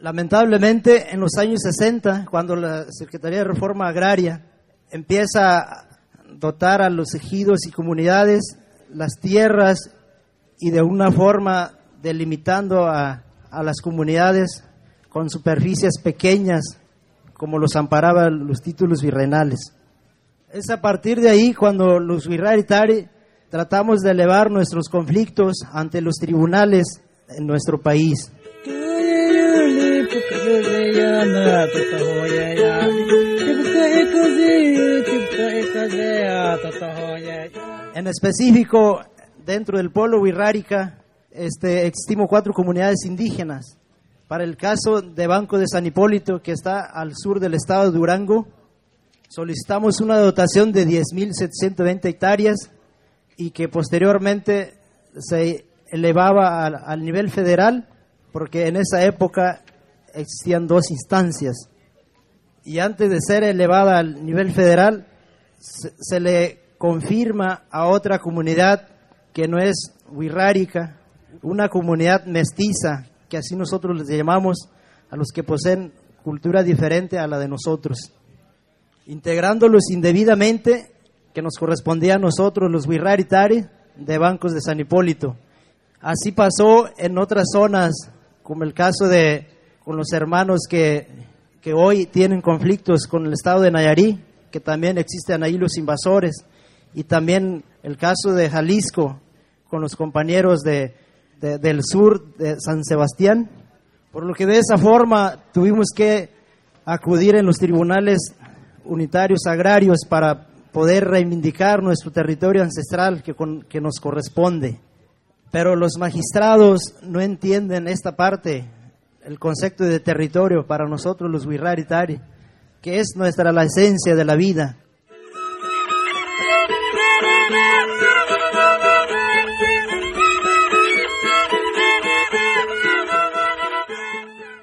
Lamentablemente, en los años 60, cuando la Secretaría de Reforma Agraria empieza dotar a los ejidos y comunidades las tierras y de una forma delimitando a, a las comunidades con superficies pequeñas, como los amparaban los títulos virreinales. Es a partir de ahí cuando los virreinales tratamos de elevar nuestros conflictos ante los tribunales en nuestro país. En específico, dentro del pueblo Wirrárica, este, existimos cuatro comunidades indígenas. Para el caso de Banco de San Hipólito, que está al sur del estado de Durango, solicitamos una dotación de 10.720 hectáreas y que posteriormente se elevaba al, al nivel federal, porque en esa época existían dos instancias. Y antes de ser elevada al nivel federal, se, le confirma a otra comunidad que no es wirrárica, una comunidad mestiza, que así nosotros les llamamos a los que poseen cultura diferente a la de nosotros, integrándolos indebidamente que nos correspondía a nosotros los wirraritari de bancos de San Hipólito. Así pasó en otras zonas, como el caso de con los hermanos que, que hoy tienen conflictos con el estado de Nayarí, que también existen ahí los invasores, y también el caso de Jalisco con los compañeros de, del sur de San Sebastián, por lo que de esa forma tuvimos que acudir en los tribunales unitarios agrarios para poder reivindicar nuestro territorio ancestral que, que nos corresponde. Pero los magistrados no entienden esta parte. el concepto de territorio para nosotros los Wirraritari, que es nuestra la esencia de la vida.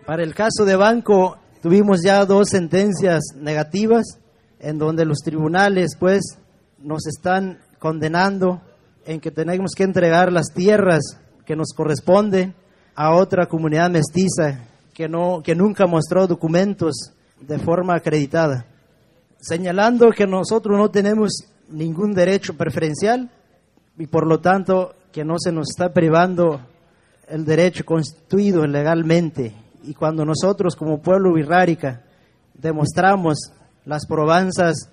Para el caso de Banco, tuvimos ya dos sentencias negativas en donde los tribunales pues nos están condenando en que tenemos que entregar las tierras que nos corresponden a otra comunidad mestiza que no que nunca mostró documentos de forma acreditada, señalando que nosotros no tenemos ningún derecho preferencial y por lo tanto que no se nos está privando el derecho constituido legalmente y cuando nosotros como pueblo birrárica demostramos las probanzas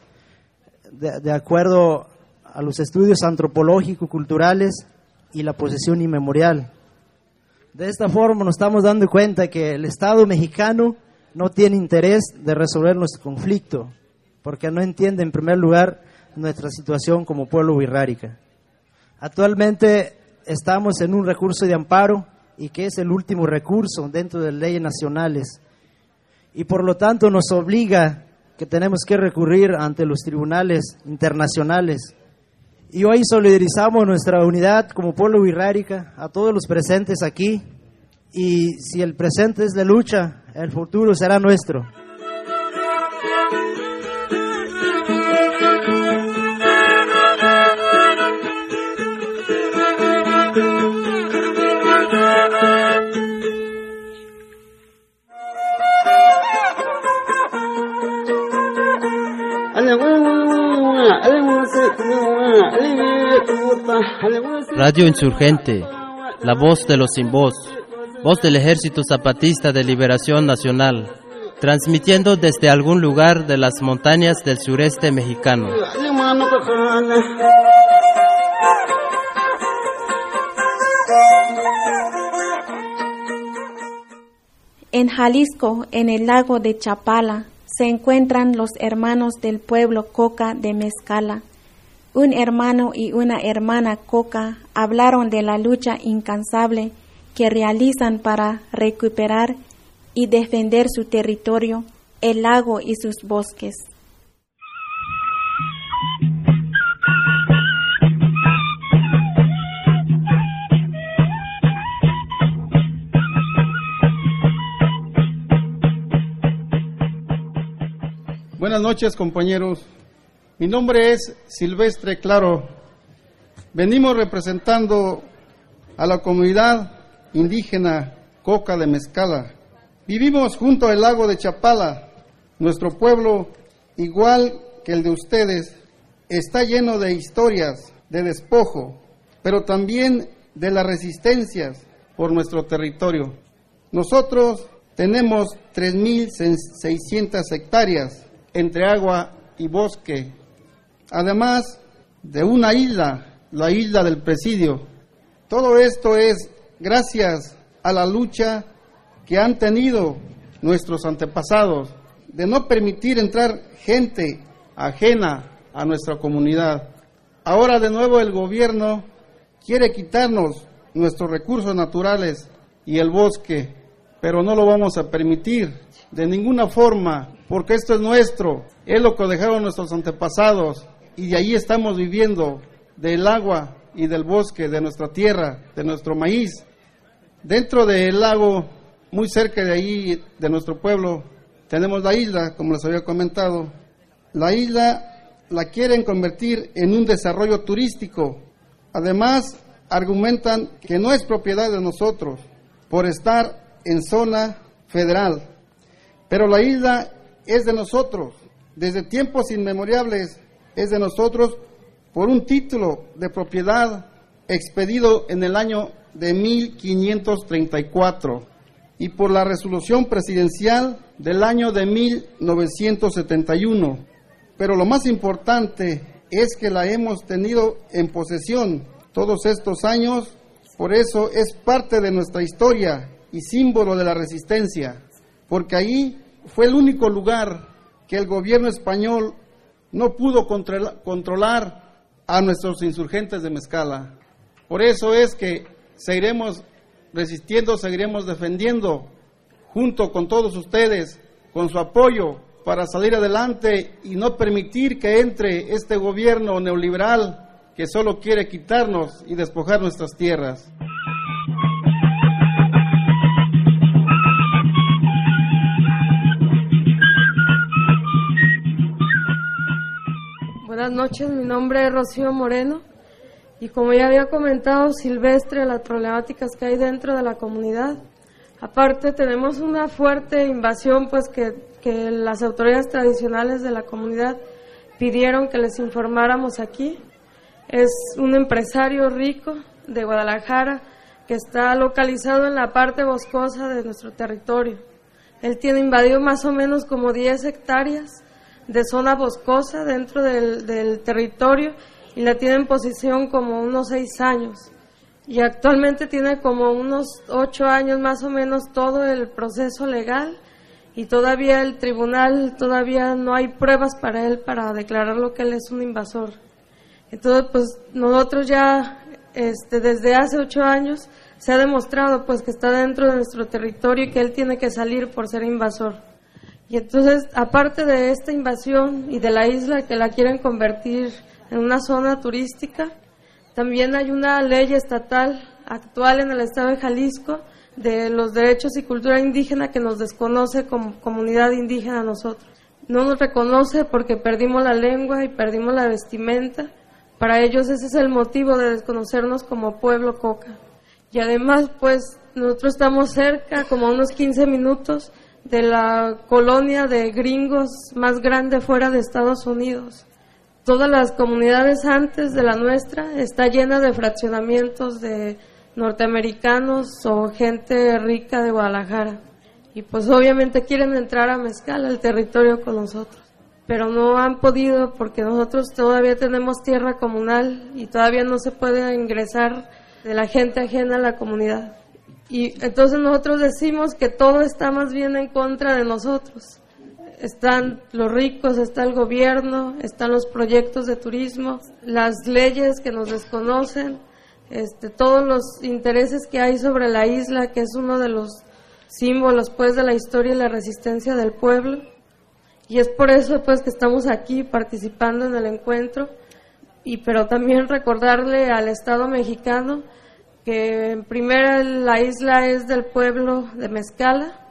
de, acuerdo a los estudios antropológicos, culturales y la posesión inmemorial. De esta forma nos estamos dando cuenta que el Estado mexicano no tiene interés de resolver nuestro conflicto, porque no entiende en primer lugar nuestra situación como pueblo birrárica. Actualmente estamos en un recurso de amparo y que es el último recurso dentro de leyes nacionales. Y por lo tanto nos obliga que tenemos que recurrir ante los tribunales internacionales. Y hoy solidarizamos nuestra unidad como pueblo birrárica a todos los presentes aquí. Y si el presente es de lucha, el futuro será nuestro. Radio Insurgente, la voz de los sin voz, voz del Ejército Zapatista de Liberación Nacional, transmitiendo desde algún lugar de las montañas del sureste mexicano. En Jalisco, en el lago de Chapala, se encuentran los hermanos del pueblo Coca de Mezcala un hermano y una hermana Coca hablaron de la lucha incansable que realizan para recuperar y defender su territorio, el lago y sus bosques. Buenas noches compañeros. Mi nombre es Silvestre Claro. Venimos representando a la comunidad indígena Coca de Mezcala. Vivimos junto al lago de Chapala. Nuestro pueblo, igual que el de ustedes, está lleno de historias, de despojo, pero también de las resistencias por nuestro territorio. Nosotros tenemos 3.600 hectáreas entre agua y bosque además de una isla, la isla del presidio. Todo esto es gracias a la lucha que han tenido nuestros antepasados de no permitir entrar gente ajena a nuestra comunidad. Ahora de nuevo el gobierno quiere quitarnos nuestros recursos naturales y el bosque, pero no lo vamos a permitir de ninguna forma, porque esto es nuestro, es lo que dejaron nuestros antepasados y de ahí estamos viviendo del agua y del bosque, de nuestra tierra, de nuestro maíz. Dentro del lago, muy cerca de ahí, de nuestro pueblo, tenemos la isla, como les había comentado. La isla la quieren convertir en un desarrollo turístico. Además, argumentan que no es propiedad de nosotros por estar en zona federal. Pero la isla es de nosotros. Desde tiempos inmemoriales es de nosotros por un título de propiedad expedido en el año de 1534 y por la resolución presidencial del año de 1971. Pero lo más importante es que la hemos tenido en posesión todos estos años, por eso es parte de nuestra historia y símbolo de la resistencia, porque ahí fue el único lugar que el gobierno español no pudo controlar a nuestros insurgentes de Mezcala. Por eso es que seguiremos resistiendo, seguiremos defendiendo junto con todos ustedes, con su apoyo para salir adelante y no permitir que entre este gobierno neoliberal que solo quiere quitarnos y despojar nuestras tierras. Buenas noches, mi nombre es Rocío Moreno y como ya había comentado Silvestre, las problemáticas que hay dentro de la comunidad. Aparte tenemos una fuerte invasión pues que, que las autoridades tradicionales de la comunidad pidieron que les informáramos aquí. Es un empresario rico de Guadalajara que está localizado en la parte boscosa de nuestro territorio. Él tiene invadido más o menos como 10 hectáreas de zona boscosa dentro del, territorio y la tiene en posición como unos seis años. Y actualmente tiene como unos ocho años más o menos todo el proceso legal y todavía el tribunal, todavía no hay pruebas para él para declararlo que él es un invasor. Entonces, pues nosotros ya este, desde hace ocho años se ha demostrado pues que está dentro de nuestro territorio y que él tiene que salir por ser invasor. Y entonces, aparte de esta invasión y de la isla que la quieren convertir en una zona turística, también hay una ley estatal actual en el estado de Jalisco de los derechos y cultura indígena que nos desconoce como comunidad indígena a nosotros. No nos reconoce porque perdimos la lengua y perdimos la vestimenta. Para ellos ese es el motivo de desconocernos como pueblo coca. Y además, pues nosotros estamos cerca, como unos 15 minutos, de la colonia de gringos más grande fuera de Estados Unidos. Todas las comunidades antes de la nuestra está llena de fraccionamientos de norteamericanos o gente rica de Guadalajara. Y pues obviamente quieren entrar a Mezcal, al territorio con nosotros. Pero no han podido porque nosotros todavía tenemos tierra comunal y todavía no se puede ingresar de la gente ajena a la comunidad. Y entonces nosotros decimos que todo está más bien en contra de nosotros. Están los ricos, está el gobierno, están los proyectos de turismo, las leyes que nos desconocen, este, todos los intereses que hay sobre la isla, que es uno de los símbolos pues de la historia y la resistencia del pueblo. Y es por eso pues que estamos aquí participando en el encuentro y pero también recordarle al Estado mexicano que en primera la isla es del pueblo de Mezcala.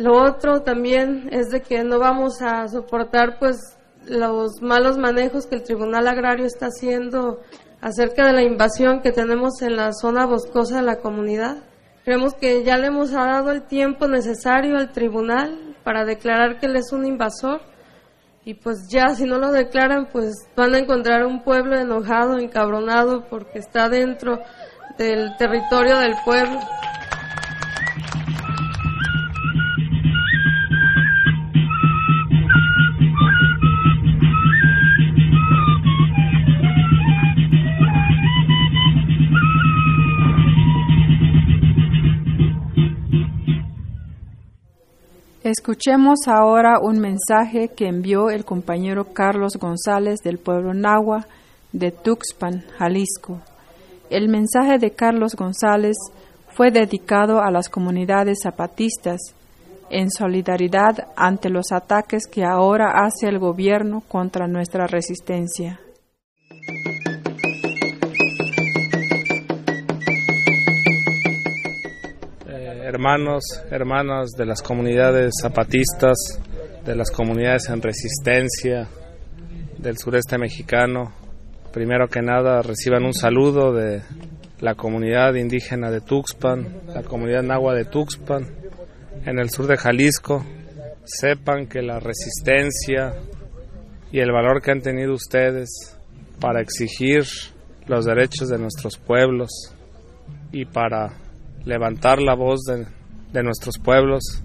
Lo otro también es de que no vamos a soportar pues los malos manejos que el Tribunal Agrario está haciendo acerca de la invasión que tenemos en la zona boscosa de la comunidad. Creemos que ya le hemos dado el tiempo necesario al tribunal para declarar que él es un invasor y pues ya si no lo declaran pues van a encontrar un pueblo enojado, encabronado porque está dentro del territorio del pueblo. Escuchemos ahora un mensaje que envió el compañero Carlos González del pueblo Nahua de Tuxpan, Jalisco. El mensaje de Carlos González fue dedicado a las comunidades zapatistas en solidaridad ante los ataques que ahora hace el gobierno contra nuestra resistencia. Hermanos, hermanas de las comunidades zapatistas, de las comunidades en resistencia del sureste mexicano, Primero que nada reciban un saludo de la comunidad indígena de Tuxpan, la comunidad nahua de Tuxpan, en el sur de Jalisco. Sepan que la resistencia y el valor que han tenido ustedes para exigir los derechos de nuestros pueblos y para levantar la voz de, de nuestros pueblos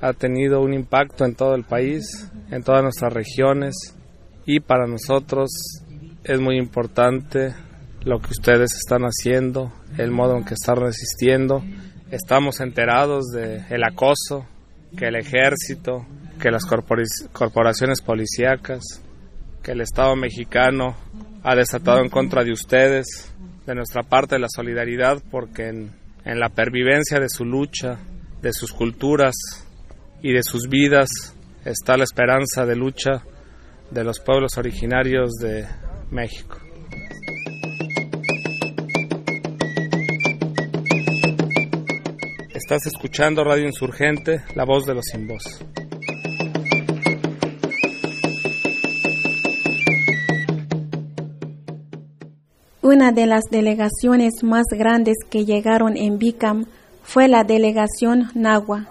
ha tenido un impacto en todo el país, en todas nuestras regiones y para nosotros es muy importante lo que ustedes están haciendo, el modo en que están resistiendo. Estamos enterados del el acoso que el ejército, que las corporaciones policíacas, que el Estado mexicano ha desatado en contra de ustedes, de nuestra parte la solidaridad, porque en, en la pervivencia de su lucha de sus culturas y de sus vidas está la esperanza de lucha de los pueblos originarios de México. Estás escuchando Radio Insurgente, la voz de los sin voz. Una de las delegaciones más grandes que llegaron en Bicam fue la delegación Nahua,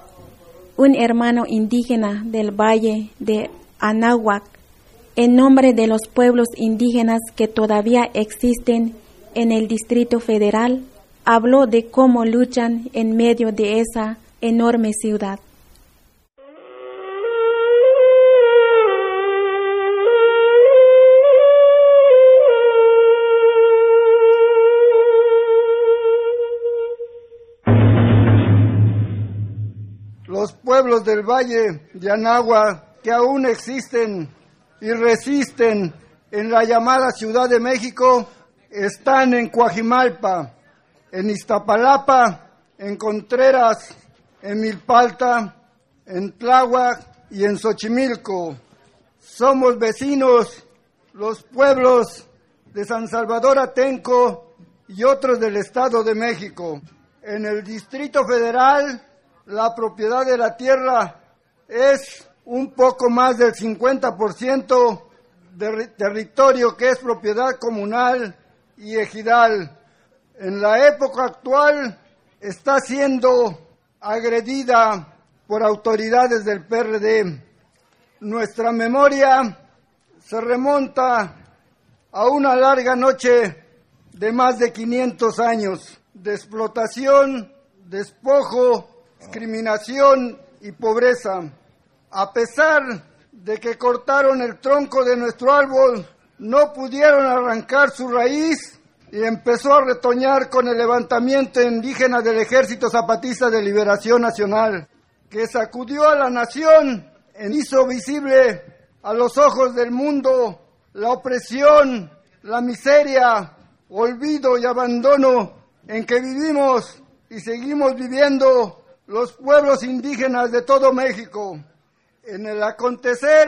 un hermano indígena del valle de Anáhuac, en nombre de los pueblos indígenas que todavía existen en el Distrito Federal, habló de cómo luchan en medio de esa enorme ciudad. Pueblos del valle de Anagua que aún existen y resisten en la llamada Ciudad de México están en Coajimalpa, en Iztapalapa, en Contreras, en Milpalta, en Tláhuac y en Xochimilco. Somos vecinos, los pueblos de San Salvador Atenco y otros del Estado de México. En el Distrito Federal, la propiedad de la tierra es un poco más del 50% de territorio que es propiedad comunal y ejidal en la época actual está siendo agredida por autoridades del PRD. Nuestra memoria se remonta a una larga noche de más de 500 años de explotación, despojo, discriminación y pobreza. A pesar de que cortaron el tronco de nuestro árbol, no pudieron arrancar su raíz y empezó a retoñar con el levantamiento indígena del Ejército Zapatista de Liberación Nacional, que sacudió a la nación e hizo visible a los ojos del mundo la opresión, la miseria, olvido y abandono en que vivimos y seguimos viviendo los pueblos indígenas de todo México. En el acontecer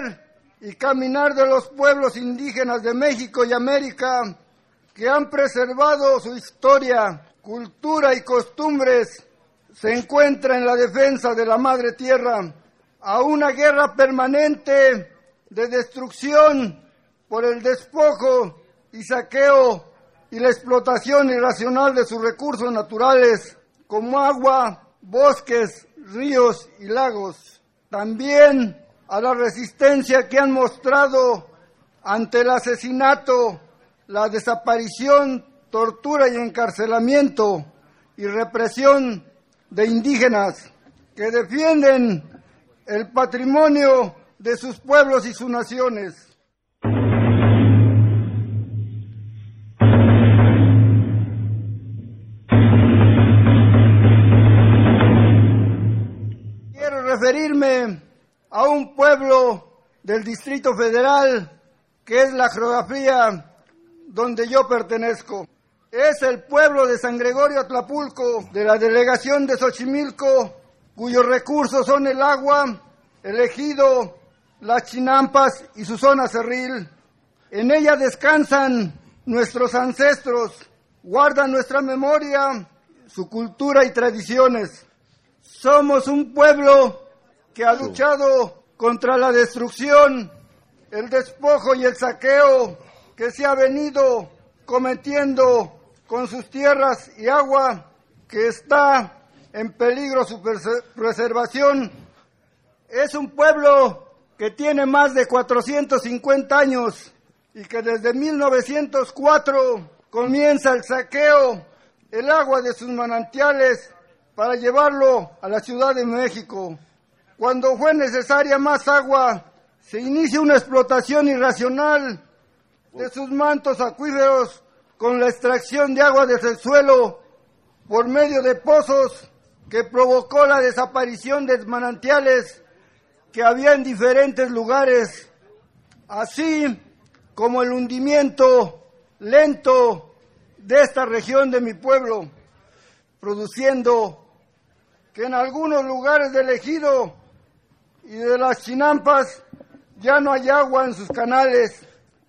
y caminar de los pueblos indígenas de México y América, que han preservado su historia, cultura y costumbres, se encuentra en la defensa de la madre tierra, a una guerra permanente de destrucción por el despojo y saqueo y la explotación irracional de sus recursos naturales como agua, bosques, ríos y lagos. También a la resistencia que han mostrado ante el asesinato la desaparición, tortura y encarcelamiento y represión de indígenas que defienden el patrimonio de sus pueblos y sus naciones. Referirme a un pueblo del Distrito Federal que es la geografía donde yo pertenezco. Es el pueblo de San Gregorio Atlapulco, de la delegación de Xochimilco, cuyos recursos son el agua, el ejido, las chinampas y su zona cerril. En ella descansan nuestros ancestros, guardan nuestra memoria, su cultura y tradiciones. Somos un pueblo que ha luchado contra la destrucción, el despojo y el saqueo que se ha venido cometiendo con sus tierras y agua, que está en peligro su preservación. Es un pueblo que tiene más de 450 años y que desde 1904 comienza el saqueo, el agua de sus manantiales para llevarlo a la Ciudad de México. Cuando fue necesaria más agua, se inicia una explotación irracional de sus mantos acuíferos con la extracción de agua desde el suelo por medio de pozos que provocó la desaparición de manantiales que había en diferentes lugares, así como el hundimiento lento de esta región de mi pueblo, produciendo que en algunos lugares del ejido y de las chinampas ya no hay agua en sus canales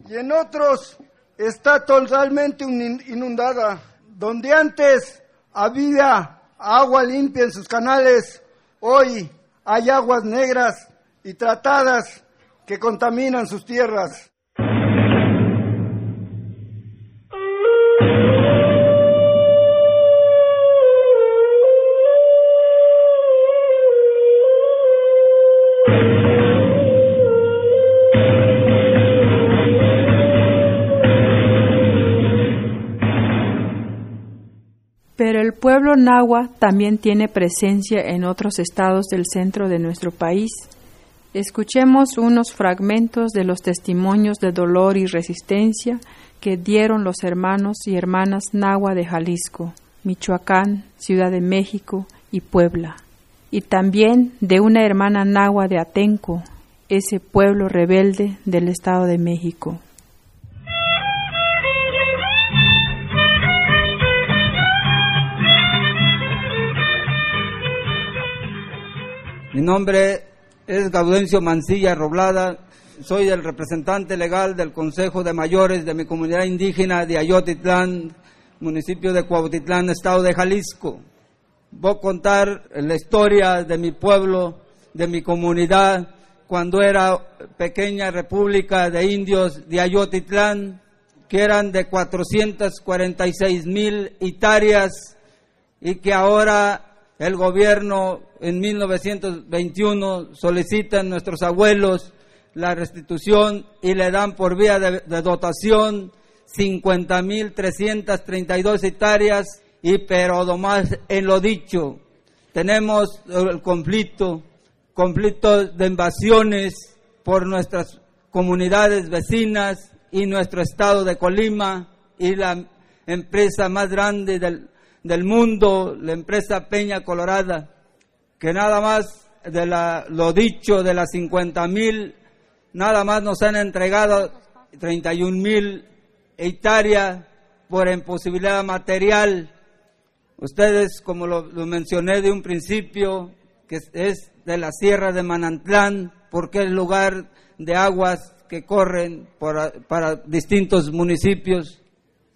y en otros está totalmente inundada. Donde antes había agua limpia en sus canales, hoy hay aguas negras y tratadas que contaminan sus tierras. Pueblo nahua también tiene presencia en otros estados del centro de nuestro país. Escuchemos unos fragmentos de los testimonios de dolor y resistencia que dieron los hermanos y hermanas nahua de Jalisco, Michoacán, Ciudad de México y Puebla, y también de una hermana nahua de Atenco, ese pueblo rebelde del Estado de México. Mi nombre es Gaudencio Mancilla Roblada, soy el representante legal del Consejo de Mayores de mi comunidad indígena de Ayotitlán, municipio de Cuautitlán, estado de Jalisco. Voy a contar la historia de mi pueblo, de mi comunidad, cuando era pequeña república de indios de Ayotitlán, que eran de 446 mil hectáreas y que ahora el gobierno en 1921 solicita a nuestros abuelos la restitución y le dan por vía de, dotación 50.332 hectáreas y pero además en lo dicho tenemos el conflicto, conflicto de invasiones por nuestras comunidades vecinas y nuestro estado de Colima y la empresa más grande del, del mundo, la empresa Peña Colorada, que nada más de la, lo dicho de las 50 mil, nada más nos han entregado 31 mil hectáreas por imposibilidad material. Ustedes, como lo, mencioné de un principio, que es de la Sierra de Manantlán, porque es lugar de aguas que corren para distintos municipios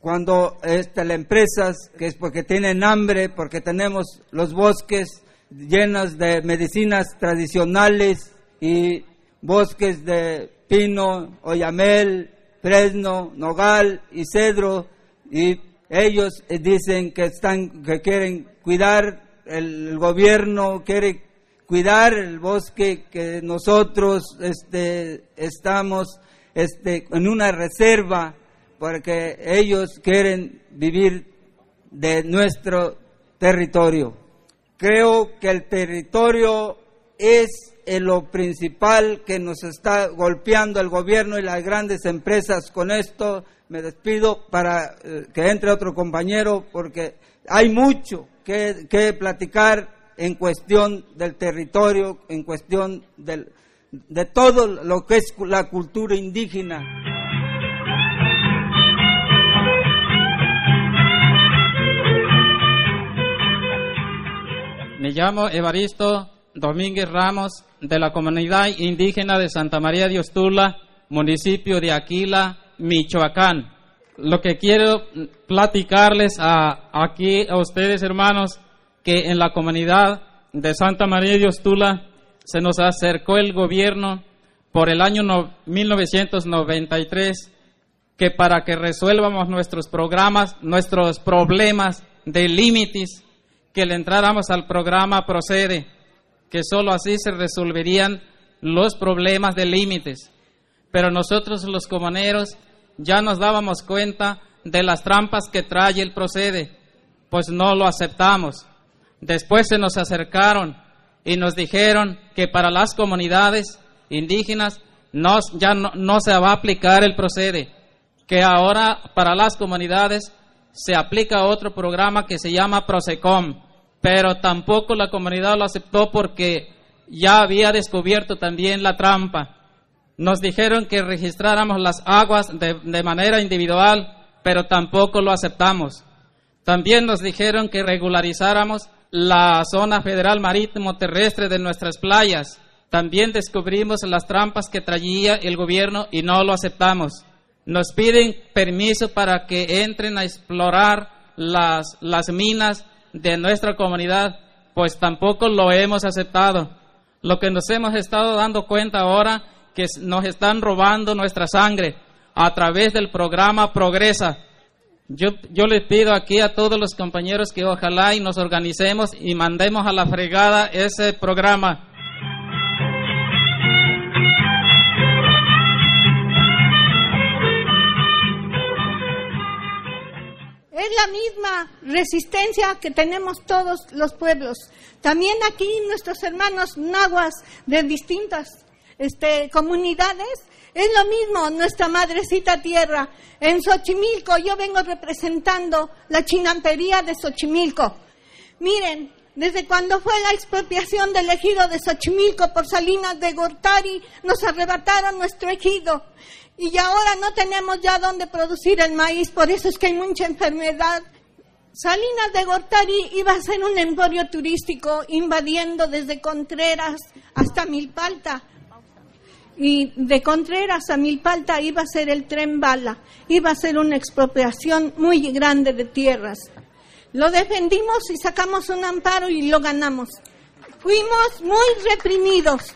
cuando este, las empresas, que es porque tienen hambre, porque tenemos los bosques llenos de medicinas tradicionales y bosques de pino, oyamel, fresno, nogal y cedro, y ellos dicen que están, que quieren cuidar, el gobierno quiere cuidar el bosque que nosotros este, estamos este, en una reserva porque ellos quieren vivir de nuestro territorio. Creo que el territorio es lo principal que nos está golpeando el gobierno y las grandes empresas con esto. Me despido para eh, que entre otro compañero porque hay mucho que, platicar en cuestión del territorio, en cuestión de todo lo que es la cultura indígena. Me llamo Evaristo Domínguez Ramos de la comunidad indígena de Santa María de Ostula, municipio de Aquila, Michoacán. Lo que quiero platicarles a, aquí a ustedes, hermanos, que en la comunidad de Santa María de Ostula se nos acercó el gobierno por el año 1993 que para que resuelvamos nuestros programas, nuestros problemas de límites, que le entráramos al programa Procede, que sólo así se resolverían los problemas de límites. Pero nosotros los comuneros ya nos dábamos cuenta de las trampas que trae el Procede, pues no lo aceptamos. Después se nos acercaron y nos dijeron que para las comunidades indígenas ya no, no se va a aplicar el Procede, que ahora para las comunidades se aplica otro programa que se llama Prosecom, pero tampoco la comunidad lo aceptó porque ya había descubierto también la trampa. Nos dijeron que registráramos las aguas de, de manera individual, pero tampoco lo aceptamos. También nos dijeron que regularizáramos la zona federal marítimo terrestre de nuestras playas. También descubrimos las trampas que traía el gobierno y no lo aceptamos. Nos piden permiso para que entren a explorar las, las minas de nuestra comunidad, pues tampoco lo hemos aceptado. Lo que nos hemos estado dando cuenta ahora que nos están robando nuestra sangre a través del programa Progresa. Yo, yo les pido aquí a todos los compañeros que ojalá y nos organicemos y mandemos a la fregada ese programa. Es la misma resistencia que tenemos todos los pueblos. También aquí nuestros hermanos nahuas de distintas este, comunidades, es lo mismo nuestra madrecita tierra. En Xochimilco yo vengo representando la chinampería de Xochimilco. Miren, desde cuando fue la expropiación del ejido de Xochimilco por Salinas de Gortari, nos arrebataron nuestro ejido. Y ahora no tenemos ya dónde producir el maíz, por eso es que hay mucha enfermedad. Salinas de Gortari iba a ser un emporio turístico invadiendo desde Contreras hasta Milpalta. Y de Contreras a Milpalta iba a ser el tren bala, iba a ser una expropiación muy grande de tierras. Lo defendimos y sacamos un amparo y lo ganamos. Fuimos muy reprimidos,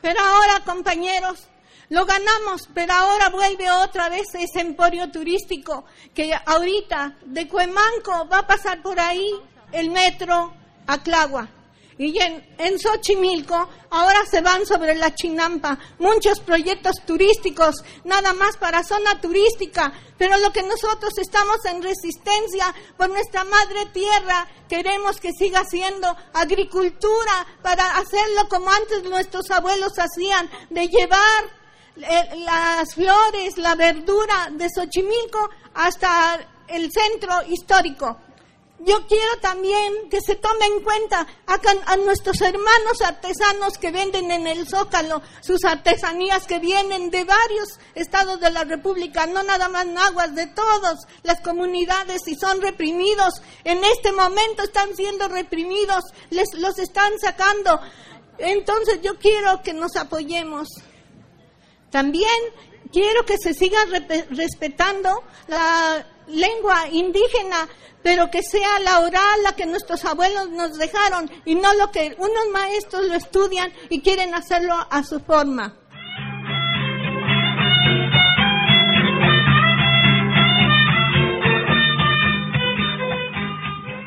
pero ahora, compañeros, lo ganamos, pero ahora vuelve otra vez ese emporio turístico que ahorita de Cuemanco va a pasar por ahí el metro a Clagua. Y en, en Xochimilco ahora se van sobre la Chinampa muchos proyectos turísticos, nada más para zona turística, pero lo que nosotros estamos en resistencia por nuestra madre tierra, queremos que siga siendo agricultura para hacerlo como antes nuestros abuelos hacían, de llevar las flores, la verdura de Xochimilco hasta el centro histórico. Yo quiero también que se tome en cuenta a, nuestros hermanos artesanos que venden en el Zócalo sus artesanías que vienen de varios estados de la República, no nada más naguas, de todas las comunidades y son reprimidos. En este momento están siendo reprimidos, les los están sacando. Entonces yo quiero que nos apoyemos. También quiero que se siga respetando la lengua indígena pero que sea la oral la que nuestros abuelos nos dejaron y no lo que unos maestros lo estudian y quieren hacerlo a su forma.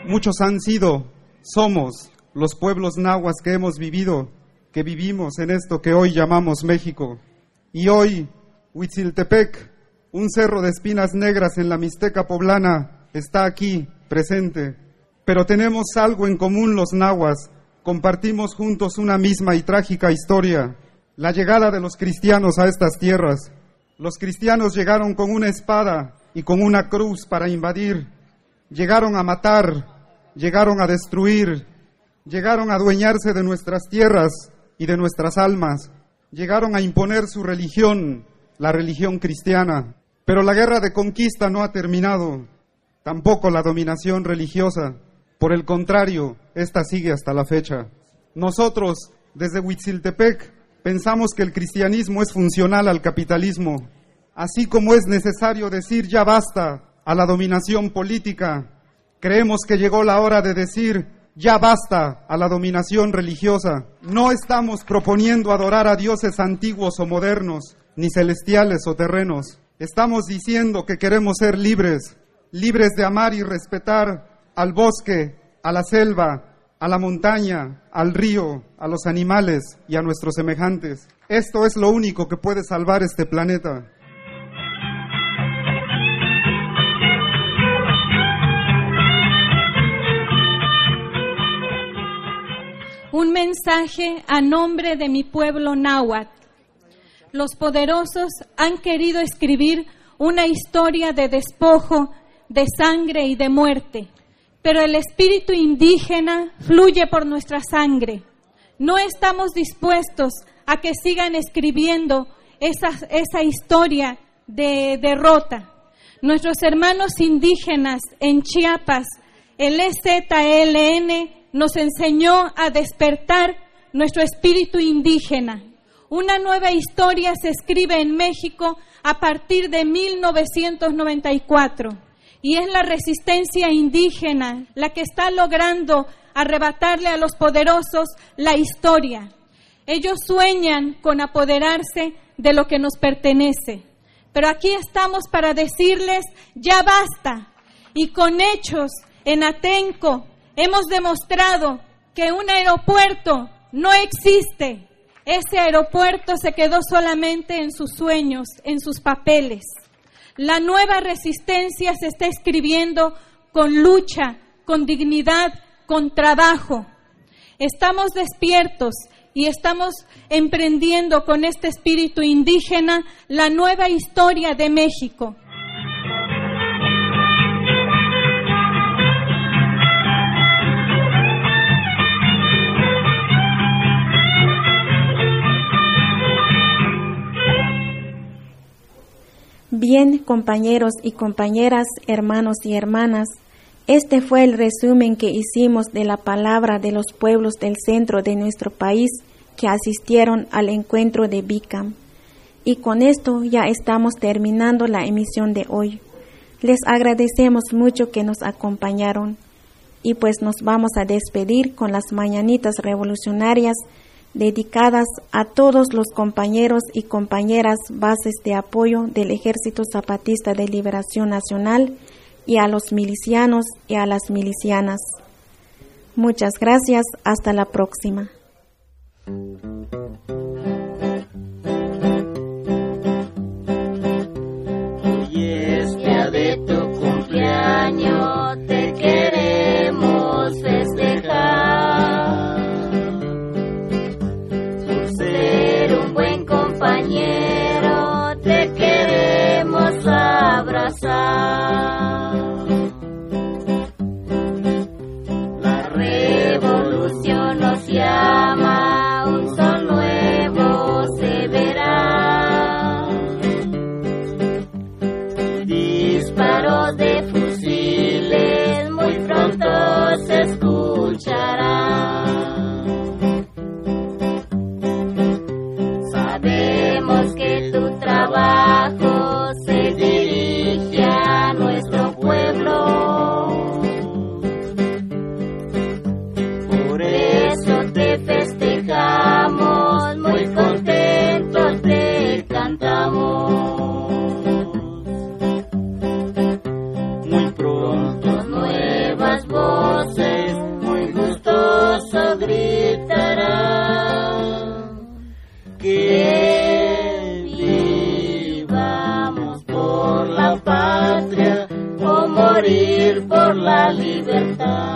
Muchos han sido, somos los pueblos nahuas que hemos vivido, que vivimos en esto que hoy llamamos México. Y hoy, Huitziltepec, un cerro de espinas negras en la Mixteca poblana, está aquí presente, pero tenemos algo en común los nahuas, compartimos juntos una misma y trágica historia, la llegada de los cristianos a estas tierras. Los cristianos llegaron con una espada y con una cruz para invadir, llegaron a matar, llegaron a destruir, llegaron a adueñarse de nuestras tierras y de nuestras almas, llegaron a imponer su religión, la religión cristiana. Pero la guerra de conquista no ha terminado tampoco la dominación religiosa. Por el contrario, esta sigue hasta la fecha. Nosotros, desde Huitziltepec, pensamos que el cristianismo es funcional al capitalismo, así como es necesario decir ya basta a la dominación política. Creemos que llegó la hora de decir ya basta a la dominación religiosa. No estamos proponiendo adorar a dioses antiguos o modernos, ni celestiales o terrenos. Estamos diciendo que queremos ser libres, libres de amar y respetar al bosque, a la selva, a la montaña, al río, a los animales y a nuestros semejantes. Esto es lo único que puede salvar este planeta. Un mensaje a nombre de mi pueblo náhuatl. Los poderosos han querido escribir una historia de despojo de sangre y de muerte, pero el espíritu indígena fluye por nuestra sangre. No estamos dispuestos a que sigan escribiendo esa, esa historia de derrota. Nuestros hermanos indígenas en Chiapas, el EZLN, nos enseñó a despertar nuestro espíritu indígena. Una nueva historia se escribe en México a partir de 1994 y es la resistencia indígena la que está logrando arrebatarle a los poderosos la historia. Ellos sueñan con apoderarse de lo que nos pertenece. Pero aquí estamos para decirles, ya basta. Y con hechos en Atenco hemos demostrado que un aeropuerto no existe. Ese aeropuerto se quedó solamente en sus sueños, en sus papeles. La nueva resistencia se está escribiendo con lucha, con dignidad, con trabajo. Estamos despiertos y estamos emprendiendo con este espíritu indígena la nueva historia de México. Bien, compañeros y compañeras, hermanos y hermanas, este fue el resumen que hicimos de la palabra de los pueblos del centro de nuestro país que asistieron al encuentro de BICAM. Y con esto ya estamos terminando la emisión de hoy. Les agradecemos mucho que nos acompañaron y pues nos vamos a despedir con las mañanitas revolucionarias dedicadas a todos los compañeros y compañeras bases de apoyo del Ejército Zapatista de Liberación Nacional y a los milicianos y a las milicianas. Muchas gracias, hasta la próxima. Compañero, te queremos abrazar. La libertad.